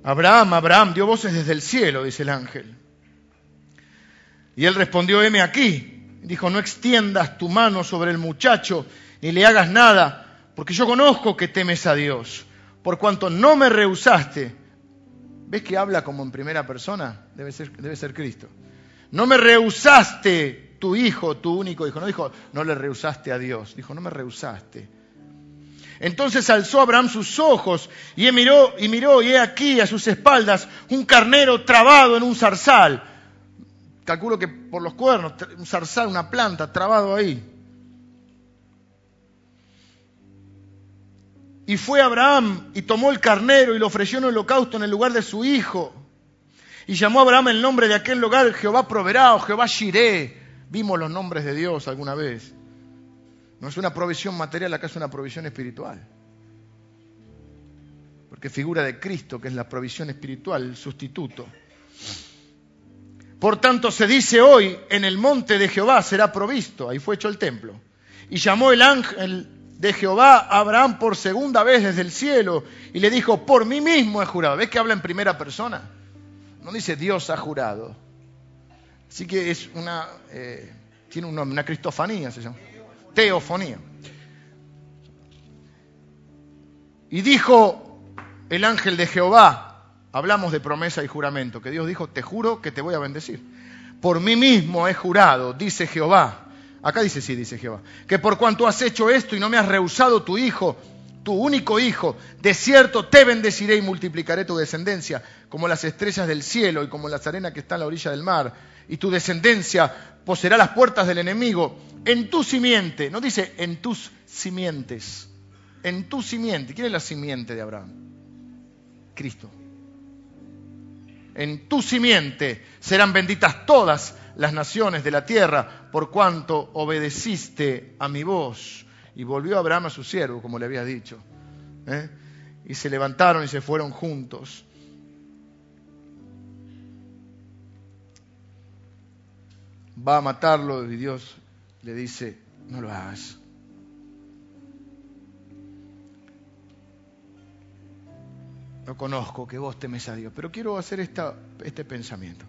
Abraham, Abraham, dio voces desde el cielo, dice el ángel. Y él respondió, heme aquí. Dijo, no extiendas tu mano sobre el muchacho ni le hagas nada, porque yo conozco que temes a Dios, por cuanto no me rehusaste ¿Ves que habla como en primera persona? Debe ser, Cristo. No me rehusaste tu hijo, tu único hijo. No dijo, no le rehusaste a Dios. Dijo, no me rehusaste. Entonces alzó Abraham sus ojos y miró, y miró, y he aquí a sus espaldas un carnero trabado en un zarzal. Calculo que por los cuernos, un zarzal, una planta, trabado ahí. Y fue Abraham y tomó el carnero y lo ofreció en holocausto en el lugar de su hijo. Y llamó a Abraham el nombre de aquel lugar, Jehová proveerá o Jehová Shiré. Vimos los nombres de Dios alguna vez. No es una provisión material, acá es una provisión espiritual. Porque figura de Cristo, que es la provisión espiritual, el sustituto. Por tanto, se dice hoy, en el monte de Jehová será provisto. Ahí fue hecho el templo. Y llamó el ángel de Jehová a Abraham por segunda vez desde el cielo y le dijo, por mí mismo he jurado. ¿Ves que habla en primera persona? No dice Dios ha jurado. Así que es una, eh, tiene una cristofanía se llama. Teofonía. Y dijo el ángel de Jehová, hablamos de promesa y juramento, que Dios dijo, te juro que te voy a bendecir. Por mí mismo he jurado, dice Jehová Acá dice sí, dice Jehová, que por cuanto has hecho esto y no me has rehusado tu hijo, tu único hijo, de cierto te bendeciré y multiplicaré tu descendencia como las estrellas del cielo y como las arenas que están a la orilla del mar, y tu descendencia poseerá las puertas del enemigo. En tu simiente, no dice en tus simientes, en tu simiente. ¿Quién es la simiente de Abraham? Cristo. En tu simiente serán benditas todas las naciones de la tierra, por cuanto obedeciste a mi voz. Y volvió Abraham a su siervo, como le había dicho. ¿eh? Y se levantaron y se fueron juntos. Va a matarlo y Dios le dice, no lo hagas. No conozco que vos temes a Dios, pero quiero hacer esta, este pensamiento.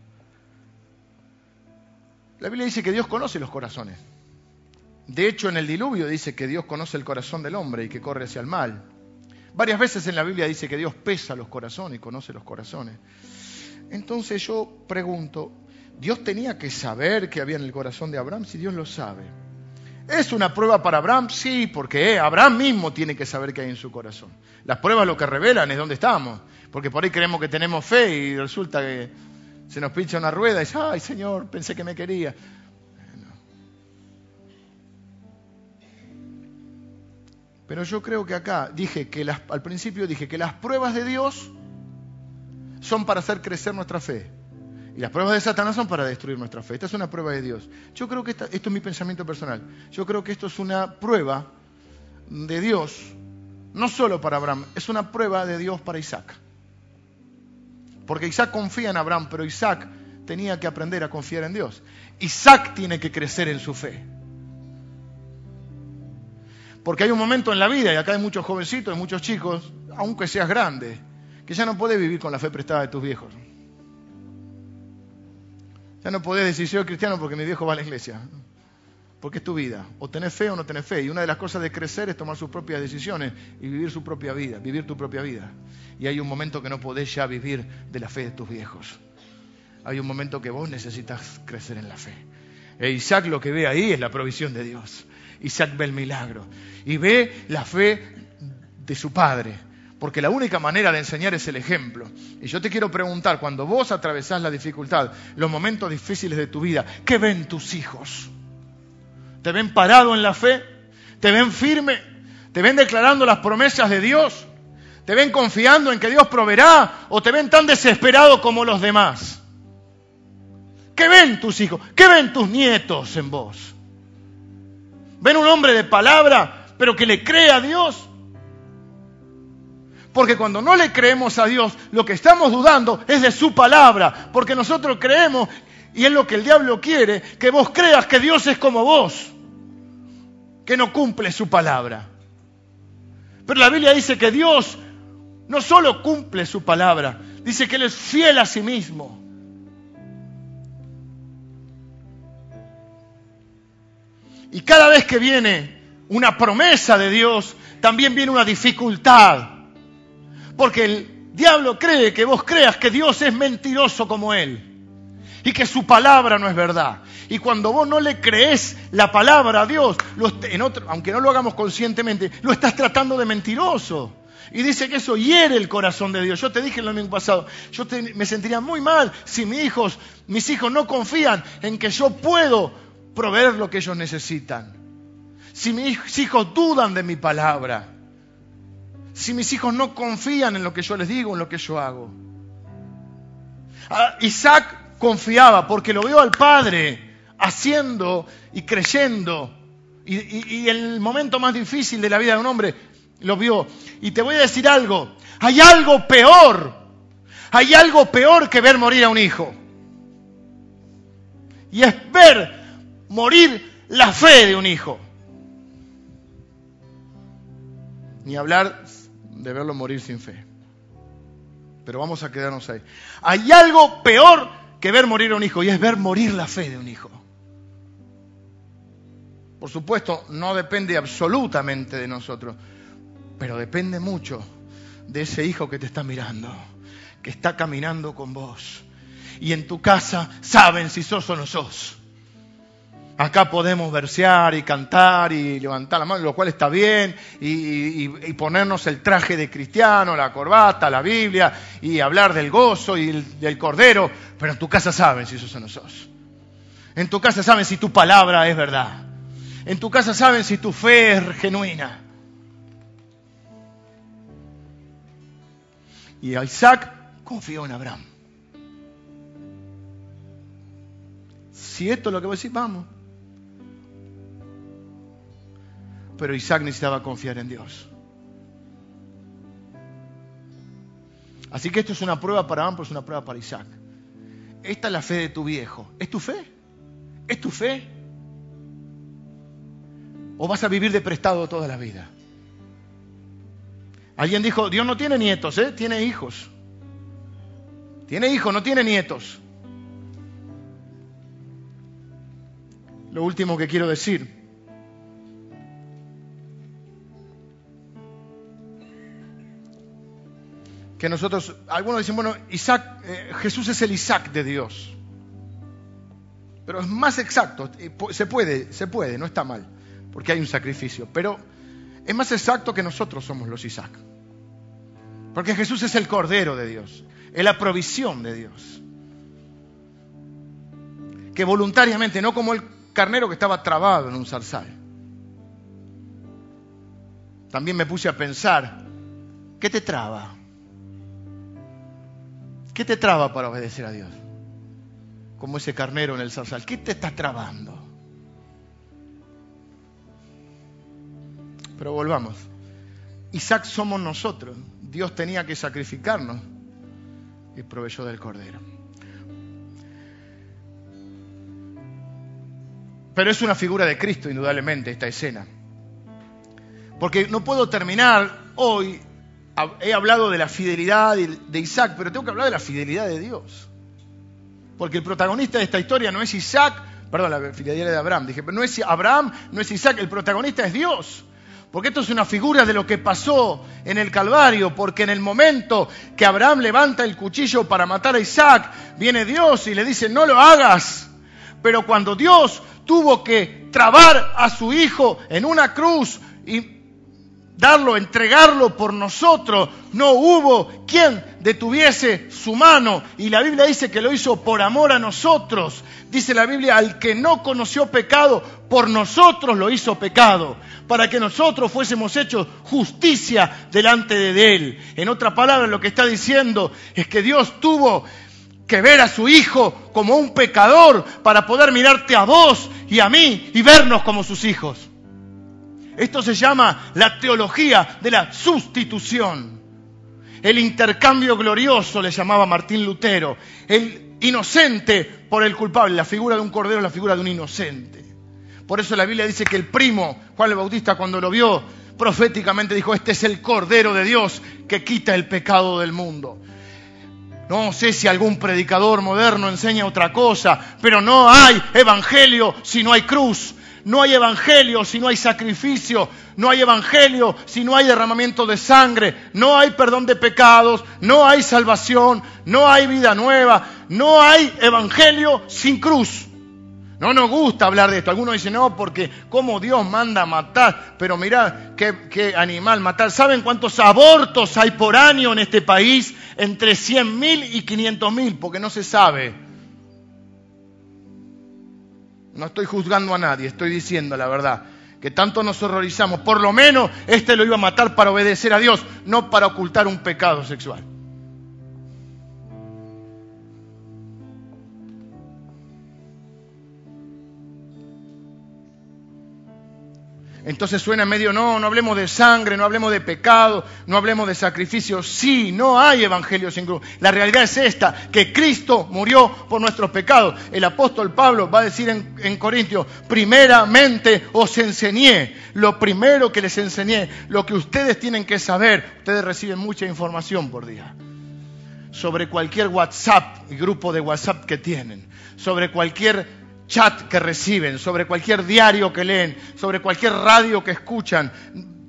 La Biblia dice que Dios conoce los corazones. De hecho, en el diluvio dice que Dios conoce el corazón del hombre y que corre hacia el mal. Varias veces en la Biblia dice que Dios pesa los corazones y conoce los corazones. Entonces yo pregunto, ¿Dios tenía que saber qué había en el corazón de Abraham si Dios lo sabe? ¿Es una prueba para Abraham? Sí, porque Abraham mismo tiene que saber qué hay en su corazón. Las pruebas lo que revelan es dónde estamos, porque por ahí creemos que tenemos fe y resulta que se nos pincha una rueda y dice, ay Señor, pensé que me quería. Pero yo creo que acá dije que al principio dije que las pruebas de Dios son para hacer crecer nuestra fe. Y las pruebas de Satanás son para destruir nuestra fe. Esta es una prueba de Dios. Yo creo que esto es mi pensamiento personal. Yo creo que esto es una prueba de Dios, no solo para Abraham, es una prueba de Dios para Isaac. Porque Isaac confía en Abraham, pero Isaac tenía que aprender a confiar en Dios. Isaac tiene que crecer en su fe. Porque hay un momento en la vida, y acá hay muchos jovencitos, hay muchos chicos, aunque seas grande, que ya no puedes vivir con la fe prestada de tus viejos. Ya no podés decir soy cristiano porque mi viejo va a la iglesia. Porque es tu vida. O tenés fe o no tenés fe. Y una de las cosas de crecer es tomar sus propias decisiones y vivir su propia vida, vivir tu propia vida. Y hay un momento que no podés ya vivir de la fe de tus viejos. Hay un momento que vos necesitas crecer en la fe. E Isaac lo que ve ahí es la provisión de Dios. Isaac ve el milagro y ve la fe de su padre porque la única manera de enseñar es el ejemplo. Y yo te quiero preguntar, cuando vos atravesás la dificultad, los momentos difíciles de tu vida, ¿qué ven tus hijos? ¿Te ven parado en la fe? ¿Te ven firme? ¿Te ven declarando las promesas de Dios? ¿Te ven confiando en que Dios proveerá? ¿O te ven tan desesperado como los demás? ¿Qué ven tus hijos? ¿Qué ven tus nietos en vos? ¿Ven un hombre de palabra, pero que le cree a Dios? Porque cuando no le creemos a Dios, lo que estamos dudando es de su palabra. Porque nosotros creemos, y es lo que el diablo quiere, que vos creas que Dios es como vos, que no cumple su palabra. Pero la Biblia dice que Dios no solo cumple su palabra, dice que Él es fiel a sí mismo. Y cada vez que viene una promesa de Dios, también viene una dificultad. Porque el diablo cree que vos creas que Dios es mentiroso como Él y que su palabra no es verdad. Y cuando vos no le crees la palabra a Dios, aunque no lo hagamos conscientemente, lo estás tratando de mentiroso. Y dice que eso hiere el corazón de Dios. Yo te dije el domingo pasado, yo me sentiría muy mal si mis hijos, mis hijos no confían en que yo puedo proveer lo que ellos necesitan. Si mis hijos dudan de mi palabra si mis hijos no confían en lo que yo les digo, en lo que yo hago? Ah, Isaac confiaba porque lo vio al padre haciendo y creyendo. Y, en el momento más difícil de la vida de un hombre lo vio. Y te voy a decir algo, hay algo peor, hay algo peor que ver morir a un hijo. Y es ver morir la fe de un hijo. Ni hablar de verlo morir sin fe. Pero vamos a quedarnos ahí. Hay algo peor que ver morir a un hijo y es ver morir la fe de un hijo. Por supuesto, no depende absolutamente de nosotros, pero depende mucho de ese hijo que te está mirando, que está caminando con vos. Y en tu casa saben si sos o no sos. Acá podemos versear y cantar y levantar la mano, lo cual está bien, y, ponernos el traje de cristiano, la corbata, la Biblia, y hablar del gozo y del cordero, pero en tu casa saben si sos o no sos. En tu casa saben si tu palabra es verdad. En tu casa saben si tu fe es genuina. Y Isaac confió en Abraham. Si esto es lo que voy a decir, vamos. Pero Isaac necesitaba confiar en Dios. Así que esto es una prueba para pero es una prueba para Isaac. Esta es la fe de tu viejo. ¿Es tu fe? ¿Es tu fe? ¿O vas a vivir de prestado toda la vida? Alguien dijo, Dios no tiene nietos, ¿eh? tiene hijos. Tiene hijos, no tiene nietos. Lo último que quiero decir que nosotros, algunos dicen, bueno, Isaac, eh, Jesús es el Isaac de Dios. Pero es más exacto, se puede, se puede, no está mal, porque hay un sacrificio, pero es más exacto que nosotros somos los Isaac. Porque Jesús es el Cordero de Dios, es la provisión de Dios. Que voluntariamente, no como el carnero que estaba trabado en un zarzal. también me puse a pensar, ¿qué te traba? ¿Qué te traba para obedecer a Dios? Como ese carnero en el zarzal. ¿Qué te está trabando? Pero volvamos. Isaac somos nosotros. Dios tenía que sacrificarnos y proveyó del cordero. Pero es una figura de Cristo, indudablemente, esta escena. Porque no puedo terminar hoy, he hablado de la fidelidad de Isaac, pero tengo que hablar de la fidelidad de Dios. Porque el protagonista de esta historia no es Isaac, perdón, la fidelidad de Abraham, dije, pero no es Abraham, no es Isaac, el protagonista es Dios. Porque esto es una figura de lo que pasó en el Calvario, porque en el momento que Abraham levanta el cuchillo para matar a Isaac, viene Dios y le dice, no lo hagas. Pero cuando Dios tuvo que trabar a su hijo en una cruz y darlo, entregarlo por nosotros, no hubo quien detuviese su mano. Y la Biblia dice que lo hizo por amor a nosotros. Dice la Biblia, al que no conoció pecado, por nosotros lo hizo pecado, para que nosotros fuésemos hechos justicia delante de Él. En otra palabra, lo que está diciendo es que Dios tuvo que ver a su hijo como un pecador para poder mirarte a vos y a mí y vernos como sus hijos. Esto se llama la teología de la sustitución. El intercambio glorioso le llamaba Martín Lutero. El inocente por el culpable. La figura de un cordero es la figura de un inocente. Por eso la Biblia dice que el primo, Juan el Bautista, cuando lo vio proféticamente dijo, este es el cordero de Dios que quita el pecado del mundo. No sé si algún predicador moderno enseña otra cosa, pero no hay evangelio si no hay cruz. No hay evangelio si no hay sacrificio. No hay evangelio si no hay derramamiento de sangre. No hay perdón de pecados. No hay salvación. No hay vida nueva. No hay evangelio sin cruz. No nos gusta hablar de esto. Algunos dicen, no, porque como Dios manda matar. Pero mirá qué, animal matar. ¿Saben cuántos abortos hay por año en este país? Entre 100.000 y 500.000, porque no se sabe. No estoy juzgando a nadie, estoy diciendo la verdad. Que tanto nos horrorizamos. Por lo menos este lo iba a matar para obedecer a Dios, no para ocultar un pecado sexual. Entonces suena medio, no, no hablemos de sangre, no hablemos de pecado, no hablemos de sacrificio. Sí, no hay evangelio sin cruz. La realidad es esta, que Cristo murió por nuestros pecados. El apóstol Pablo va a decir en, en Corintios, primeramente os enseñé, lo primero que les enseñé, lo que ustedes tienen que saber, ustedes reciben mucha información por día sobre cualquier WhatsApp grupo de WhatsApp que tienen, sobre cualquier chat que reciben, sobre cualquier diario que leen, sobre cualquier radio que escuchan,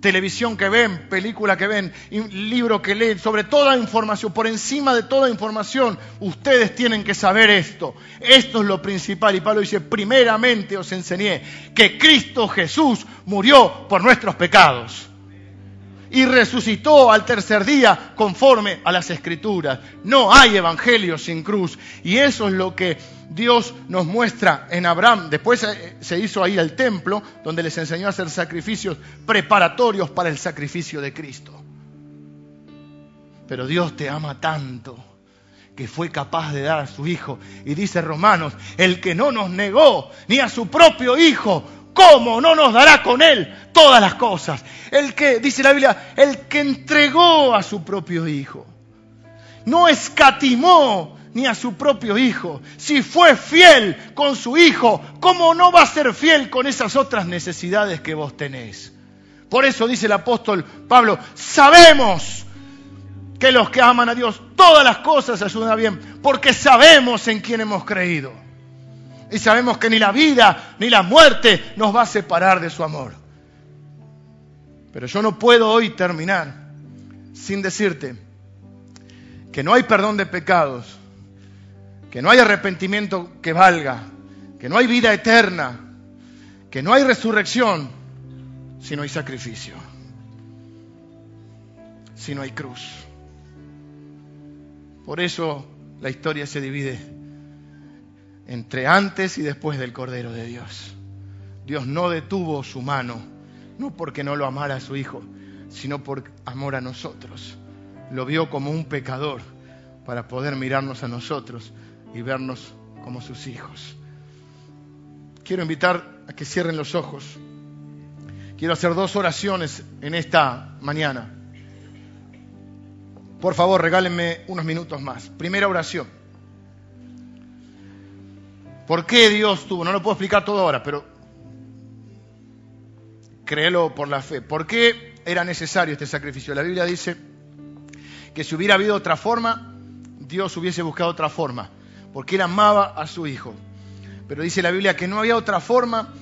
televisión que ven, película que ven, libro que leen, sobre toda información, por encima de toda información, ustedes tienen que saber esto. Esto es lo principal. Y Pablo dice, primeramente os enseñé que Cristo Jesús murió por nuestros pecados y resucitó al tercer día conforme a las escrituras. No hay evangelio sin cruz. Y eso es lo que Dios nos muestra en Abraham. Después se hizo ahí el templo donde les enseñó a hacer sacrificios preparatorios para el sacrificio de Cristo. Pero Dios te ama tanto que fue capaz de dar a su Hijo. Y dice Romanos, el que no nos negó ni a su propio Hijo, ¿cómo no nos dará con Él todas las cosas? El que, dice la Biblia, el que entregó a su propio Hijo. No escatimó ni a su propio Hijo. Si fue fiel con su Hijo, ¿cómo no va a ser fiel con esas otras necesidades que vos tenés? Por eso dice el apóstol Pablo, sabemos que los que aman a Dios, todas las cosas ayudan a bien, porque sabemos en quién hemos creído. Y sabemos que ni la vida ni la muerte nos va a separar de su amor. Pero yo no puedo hoy terminar sin decirte que no hay perdón de pecados, que no hay arrepentimiento que valga, que no hay vida eterna, que no hay resurrección si no hay sacrificio, si no hay cruz. Por eso la historia se divide entre antes y después del Cordero de Dios. Dios no detuvo su mano, no porque no lo amara a su Hijo, sino por amor a nosotros. Lo vio como un pecador para poder mirarnos a nosotros y vernos como sus hijos. Quiero invitar a que cierren los ojos. Quiero hacer dos oraciones en esta mañana. Por favor, regálenme unos minutos más. Primera oración. ¿Por qué Dios tuvo? No lo puedo explicar todo ahora, pero créelo por la fe. ¿Por qué era necesario este sacrificio? La Biblia dice que si hubiera habido otra forma, Dios hubiese buscado otra forma, porque Él amaba a su Hijo. Pero dice la Biblia que no había otra forma,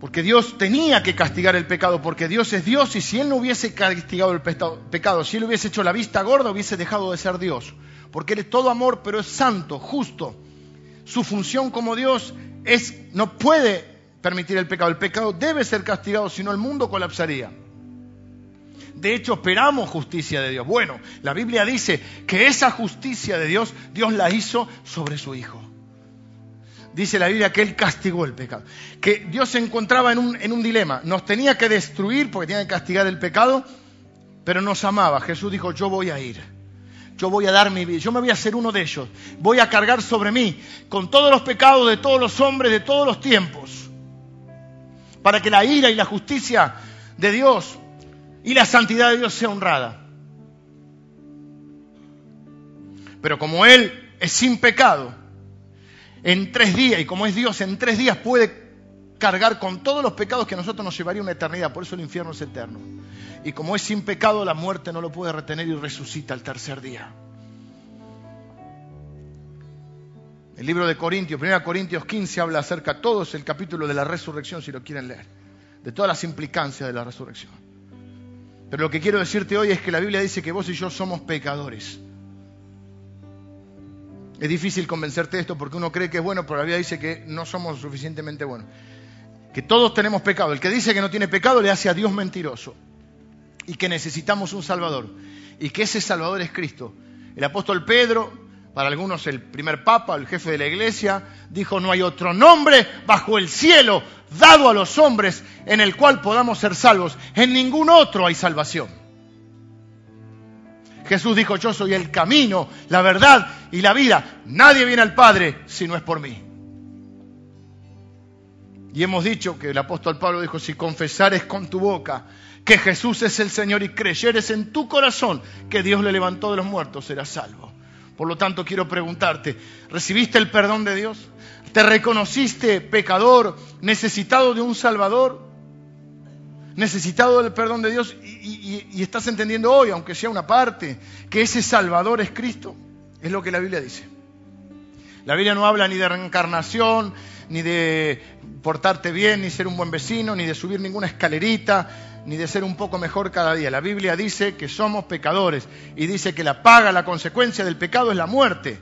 porque Dios tenía que castigar el pecado, porque Dios es Dios y si Él no hubiese castigado el pecado, si Él hubiese hecho la vista gorda, hubiese dejado de ser Dios, porque Él es todo amor, pero es santo, justo su función como Dios es, no puede permitir el pecado. El pecado debe ser castigado, si no el mundo colapsaría. De hecho, esperamos justicia de Dios. Bueno, la Biblia dice que esa justicia de Dios, Dios la hizo sobre su Hijo. Dice la Biblia que Él castigó el pecado. Que Dios se encontraba en un, en un dilema. Nos tenía que destruir porque tenía que castigar el pecado, pero nos amaba. Jesús dijo, yo voy a ir yo voy a dar mi vida, yo me voy a hacer uno de ellos, voy a cargar sobre mí con todos los pecados de todos los hombres de todos los tiempos, para que la ira y la justicia de Dios y la santidad de Dios sea honrada. Pero como Él es sin pecado, en tres días, y como es Dios, en tres días puede cargar con todos los pecados que a nosotros nos llevaría una eternidad, por eso el infierno es eterno. Y como es sin pecado, la muerte no lo puede retener y resucita al tercer día. El libro de Corintios, 1 Corintios 15, habla acerca, todo es el capítulo de la resurrección, si lo quieren leer, de todas las implicancias de la resurrección. Pero lo que quiero decirte hoy es que la Biblia dice que vos y yo somos pecadores. Es difícil convencerte de esto porque uno cree que es bueno, pero la Biblia dice que no somos suficientemente buenos que todos tenemos pecado. El que dice que no tiene pecado le hace a Dios mentiroso y que necesitamos un Salvador y que ese Salvador es Cristo. El apóstol Pedro, para algunos el primer papa, el jefe de la iglesia, dijo, no hay otro nombre bajo el cielo dado a los hombres en el cual podamos ser salvos. En ningún otro hay salvación. Jesús dijo, yo soy el camino, la verdad y la vida. Nadie viene al Padre si no es por mí. Y hemos dicho que el apóstol Pablo dijo, si confesares con tu boca que Jesús es el Señor y creyeres en tu corazón que Dios le levantó de los muertos, serás salvo. Por lo tanto, quiero preguntarte, ¿recibiste el perdón de Dios? ¿Te reconociste pecador, necesitado de un Salvador? ¿Necesitado del perdón de Dios? Y, y estás entendiendo hoy, aunque sea una parte, que ese Salvador es Cristo. Es lo que la Biblia dice. La Biblia no habla ni de reencarnación, ni de portarte bien, ni ser un buen vecino, ni de subir ninguna escalerita, ni de ser un poco mejor cada día. La Biblia dice que somos pecadores y dice que la paga, la consecuencia del pecado es la muerte,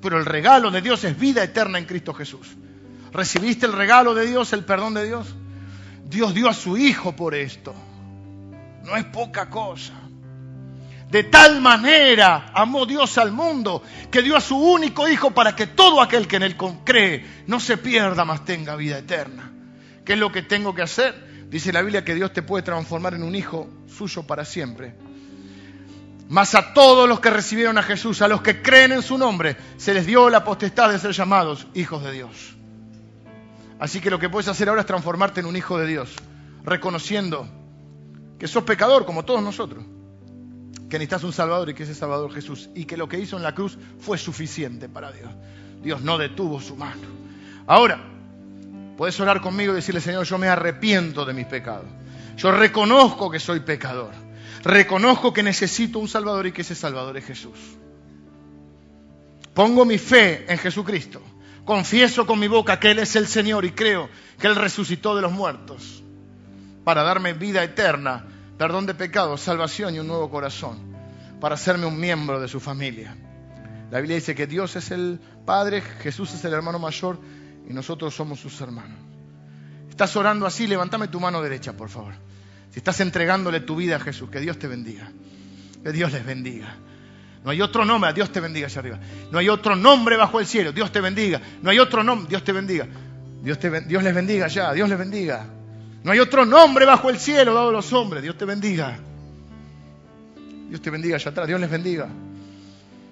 pero el regalo de Dios es vida eterna en Cristo Jesús. ¿Recibiste el regalo de Dios, el perdón de Dios? Dios dio a su Hijo por esto. No es poca cosa. De tal manera amó Dios al mundo que dio a su único Hijo para que todo aquel que en él cree no se pierda, mas tenga vida eterna. ¿Qué es lo que tengo que hacer? Dice la Biblia que Dios te puede transformar en un hijo suyo para siempre. Mas a todos los que recibieron a Jesús, a los que creen en su nombre, se les dio la potestad de ser llamados hijos de Dios. Así que lo que puedes hacer ahora es transformarte en un hijo de Dios, reconociendo que sos pecador como todos nosotros que necesitas un Salvador y que ese Salvador Jesús, y que lo que hizo en la cruz fue suficiente para Dios. Dios no detuvo su mano. Ahora, puedes orar conmigo y decirle, Señor, yo me arrepiento de mis pecados. Yo reconozco que soy pecador. Reconozco que necesito un Salvador y que ese Salvador es Jesús. Pongo mi fe en Jesucristo. Confieso con mi boca que Él es el Señor y creo que Él resucitó de los muertos para darme vida eterna perdón de pecados, salvación y un nuevo corazón para hacerme un miembro de su familia. La Biblia dice que Dios es el Padre, Jesús es el hermano mayor y nosotros somos sus hermanos. Estás orando así, levántame tu mano derecha, por favor. Si estás entregándole tu vida a Jesús, que Dios te bendiga. Que Dios les bendiga. No hay otro nombre, Dios te bendiga allá arriba. No hay otro nombre bajo el cielo, Dios te bendiga. No hay otro nombre, Dios te bendiga. Dios, te, Dios les bendiga allá, Dios les bendiga. No hay otro nombre bajo el cielo dado a los hombres. Dios te bendiga. Dios te bendiga allá atrás. Dios les bendiga.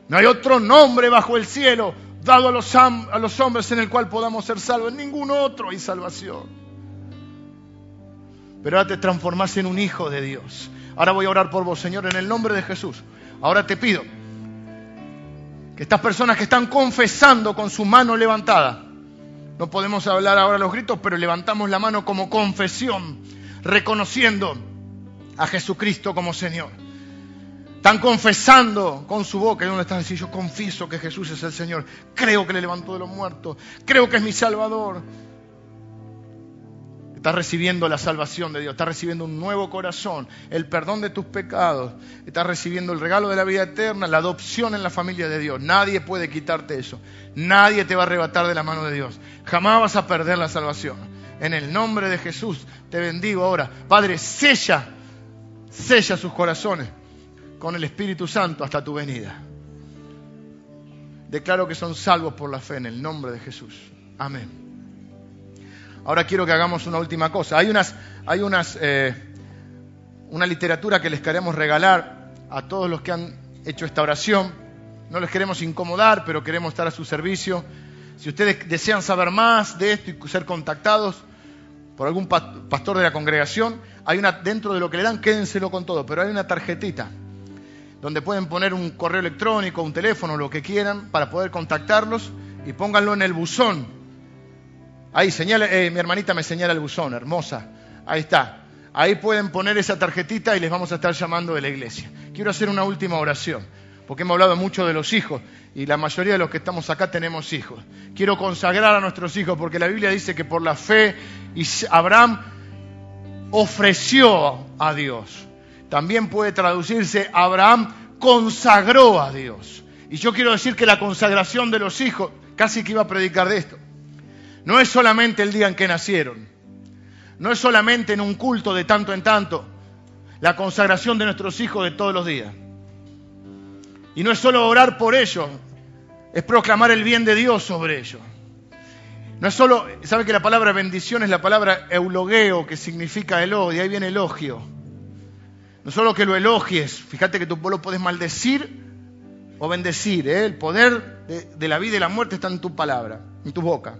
No hay otro nombre bajo el cielo dado a los, a los hombres en el cual podamos ser salvos. En ningún otro hay salvación. Pero ahora te transformas en un hijo de Dios. Ahora voy a orar por vos, Señor, en el nombre de Jesús. Ahora te pido que estas personas que están confesando con su mano levantada, no podemos hablar ahora los gritos, pero levantamos la mano como confesión, reconociendo a Jesucristo como Señor. Están confesando con su boca, y donde están diciendo, yo confieso que Jesús es el Señor, creo que le levantó de los muertos, creo que es mi Salvador. Estás recibiendo la salvación de Dios, estás recibiendo un nuevo corazón, el perdón de tus pecados, estás recibiendo el regalo de la vida eterna, la adopción en la familia de Dios. Nadie puede quitarte eso, nadie te va a arrebatar de la mano de Dios. Jamás vas a perder la salvación. En el nombre de Jesús te bendigo ahora. Padre, sella, sella sus corazones con el Espíritu Santo hasta tu venida. Declaro que son salvos por la fe en el nombre de Jesús. Amén. Ahora quiero que hagamos una última cosa. Hay unas, hay unas, eh, una literatura que les queremos regalar a todos los que han hecho esta oración. No les queremos incomodar, pero queremos estar a su servicio. Si ustedes desean saber más de esto y ser contactados por algún pastor de la congregación, hay una dentro de lo que le dan, quédenselo con todo, pero hay una tarjetita donde pueden poner un correo electrónico, un teléfono, lo que quieran, para poder contactarlos y pónganlo en el buzón Ahí, eh, mi hermanita me señala el buzón, hermosa. Ahí está. Ahí pueden poner esa tarjetita y les vamos a estar llamando de la iglesia. Quiero hacer una última oración, porque hemos hablado mucho de los hijos y la mayoría de los que estamos acá tenemos hijos. Quiero consagrar a nuestros hijos, porque la Biblia dice que por la fe Abraham ofreció a Dios. También puede traducirse Abraham consagró a Dios. Y yo quiero decir que la consagración de los hijos, casi que iba a predicar de esto, no es solamente el día en que nacieron, no es solamente en un culto de tanto en tanto, la consagración de nuestros hijos de todos los días. Y no es solo orar por ellos, es proclamar el bien de Dios sobre ellos. No es solo, ¿sabe que la palabra bendición es la palabra eulogueo, que significa elogio, y ahí viene elogio. No solo que lo elogies, fíjate que tú lo puedes maldecir o bendecir, ¿eh? el poder de, de la vida y la muerte está en tu palabra, en tu boca.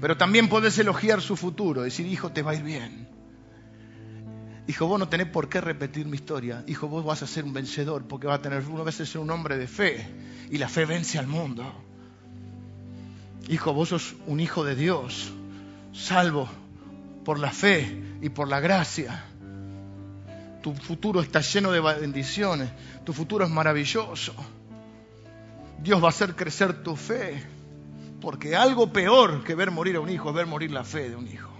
Pero también podés elogiar su futuro, decir, hijo, te va a ir bien. Hijo, vos no tenés por qué repetir mi historia. Hijo, vos vas a ser un vencedor porque vas a tener una vez ser un hombre de fe. Y la fe vence al mundo. Hijo, vos sos un hijo de Dios, salvo por la fe y por la gracia. Tu futuro está lleno de bendiciones. Tu futuro es maravilloso. Dios va a hacer crecer tu fe. Porque algo peor que ver morir a un hijo es ver morir la fe de un hijo.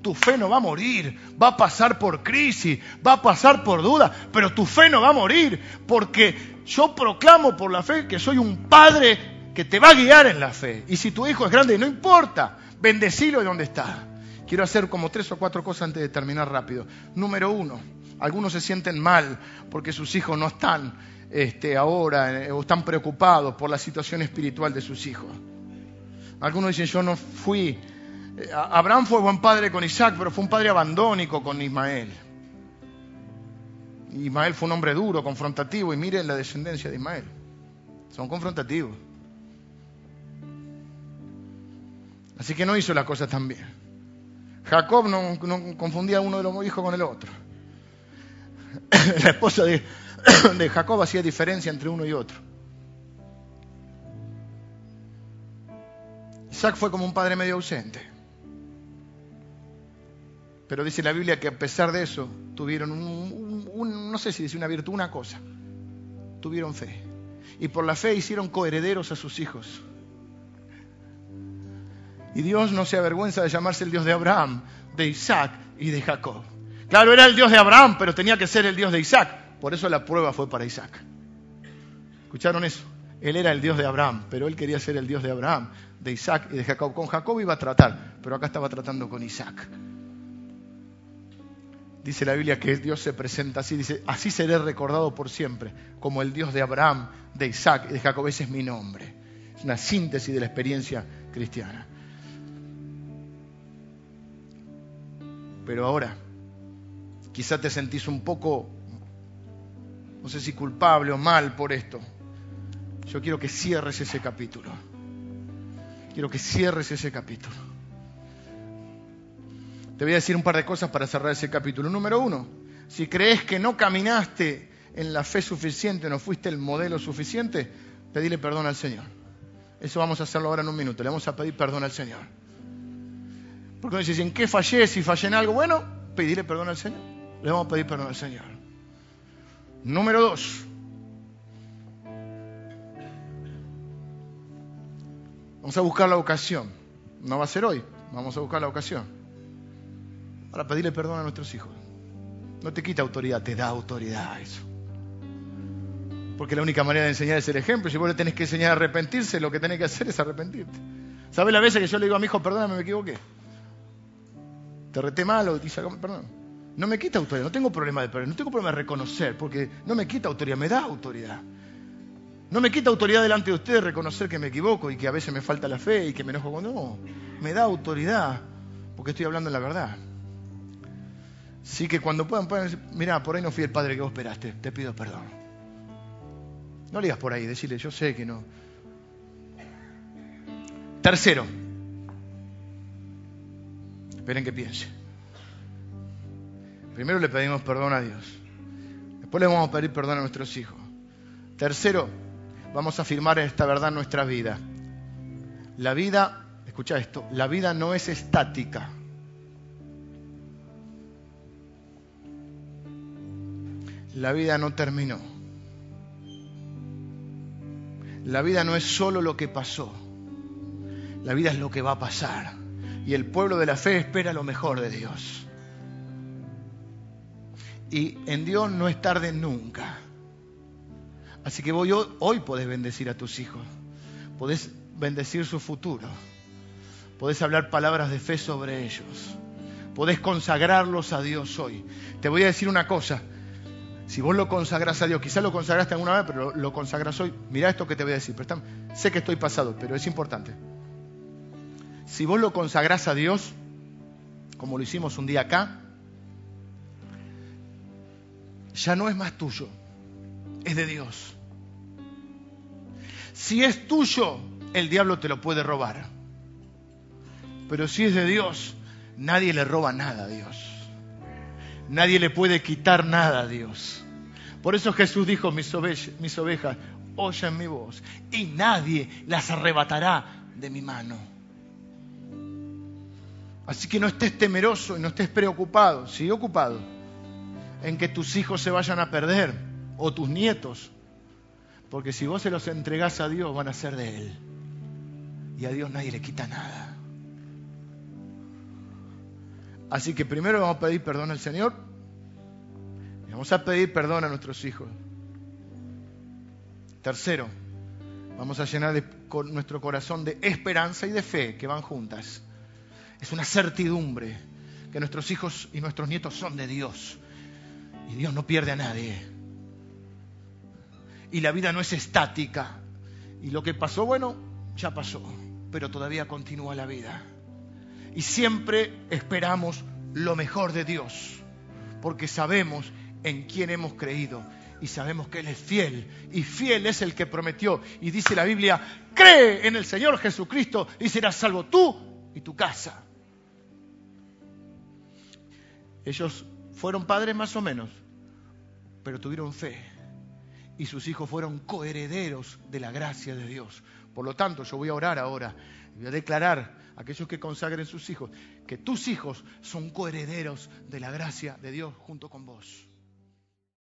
Tu fe no va a morir, va a pasar por crisis, va a pasar por duda, pero tu fe no va a morir, porque yo proclamo por la fe que soy un padre que te va a guiar en la fe. Y si tu hijo es grande, no importa, bendecilo de donde está. Quiero hacer como tres o cuatro cosas antes de terminar rápido. Número uno, algunos se sienten mal porque sus hijos no están este, ahora eh, o están preocupados por la situación espiritual de sus hijos. Algunos dicen, yo no fui. Eh, Abraham fue buen padre con Isaac, pero fue un padre abandónico con Ismael. Ismael fue un hombre duro, confrontativo, y miren la descendencia de Ismael. Son confrontativos. Así que no hizo las cosas tan bien. Jacob no, confundía uno de los hijos con el otro. [COUGHS] La esposa [COUGHS] de Jacob hacía diferencia entre uno y otro. Isaac fue como un padre medio ausente. Pero dice la Biblia que a pesar de eso tuvieron un, no sé si dice una virtud, una cosa. Tuvieron fe. Y por la fe hicieron coherederos a sus hijos. Y Dios no se avergüenza de llamarse el Dios de Abraham, de Isaac y de Jacob. Claro, era el Dios de Abraham, pero tenía que ser el Dios de Isaac. Por eso la prueba fue para Isaac. ¿Escucharon eso? Él era el Dios de Abraham, pero él quería ser el Dios de Abraham, de Isaac y de Jacob. Con Jacob iba a tratar, pero acá estaba tratando con Isaac. Dice la Biblia que Dios se presenta así, dice, así seré recordado por siempre, como el Dios de Abraham, de Isaac y de Jacob. Ese es mi nombre. Es una síntesis de la experiencia cristiana. Pero ahora, quizá te sentís un poco, no sé si culpable o mal por esto. Yo quiero que cierres ese capítulo. Quiero que cierres ese capítulo. Te voy a decir un par de cosas para cerrar ese capítulo. Número uno, si crees que no caminaste en la fe suficiente, no fuiste el modelo suficiente, pedile perdón al Señor. Eso vamos a hacerlo ahora en un minuto. Le vamos a pedir perdón al Señor. Porque dice, ¿en qué fallé? Si fallé en algo, bueno, pedirle perdón al Señor. Le vamos a pedir perdón al Señor. Número dos. Vamos a buscar la ocasión. No va a ser hoy. Vamos a buscar la ocasión. Para pedirle perdón a nuestros hijos. No te quita autoridad, te da autoridad eso. Porque la única manera de enseñar es el ejemplo. Si vos le tenés que enseñar a arrepentirse, lo que tenés que hacer es arrepentirte. ¿Sabes la veces que yo le digo a mi hijo, perdóname, me equivoqué? Te reté mal o dice, perdón. No me quita autoridad, no tengo problema de perder, no tengo problema de reconocer, porque no me quita autoridad, me da autoridad. No me quita autoridad delante de ustedes reconocer que me equivoco y que a veces me falta la fe y que me enojo con... No, me da autoridad porque estoy hablando la verdad. Así que cuando puedan, puedan decir, mira, por ahí no fui el padre que vos esperaste, te pido perdón. No le digas por ahí, decirle, yo sé que no. Tercero, esperen que piense. Primero le pedimos perdón a Dios. Después le vamos a pedir perdón a nuestros hijos. Tercero, vamos a afirmar esta verdad en nuestra vida. La vida, escucha esto, la vida no es estática. La vida no terminó. La vida no es solo lo que pasó. La vida es lo que va a pasar. Y el pueblo de la fe espera lo mejor de Dios. Y en Dios no es tarde nunca. Así que hoy, podés bendecir a tus hijos. Podés bendecir su futuro. Podés hablar palabras de fe sobre ellos. Podés consagrarlos a Dios hoy. Te voy a decir una cosa. Si vos lo consagras a Dios, quizás lo consagraste alguna vez, pero lo consagras hoy, mira esto que te voy a decir. sé que estoy pasado, pero es importante. Si vos lo consagras a Dios, como lo hicimos un día acá, ya no es más tuyo, es de Dios. Si es tuyo, el diablo te lo puede robar. Pero si es de Dios, nadie le roba nada a Dios. Nadie le puede quitar nada a Dios. Por eso Jesús dijo, mis, mis ovejas oyen mi voz y nadie las arrebatará de mi mano. Así que no estés temeroso y no estés preocupado, sigue ocupado en que tus hijos se vayan a perder o tus nietos. Porque si vos se los entregás a Dios, van a ser de Él. Y a Dios nadie le quita nada. Así que primero vamos a pedir perdón al Señor. Y vamos a pedir perdón a nuestros hijos. Tercero, vamos a llenar con nuestro corazón de esperanza y de fe que van juntas. Es una certidumbre que nuestros hijos y nuestros nietos son de Dios y Dios no pierde a nadie. Y la vida no es estática. Y lo que pasó, bueno, ya pasó. Pero todavía continúa la vida. Y siempre esperamos lo mejor de Dios. Porque sabemos en quién hemos creído. Y sabemos que Él es fiel. Y fiel es el que prometió. Y dice la Biblia, cree en el Señor Jesucristo y serás salvo tú y tu casa. Ellos fueron padres más o menos, pero tuvieron fe. Y sus hijos fueron coherederos de la gracia de Dios. Por lo tanto, yo voy a orar ahora. Voy a declarar a aquellos que consagren sus hijos que tus hijos son coherederos de la gracia de Dios junto con vos.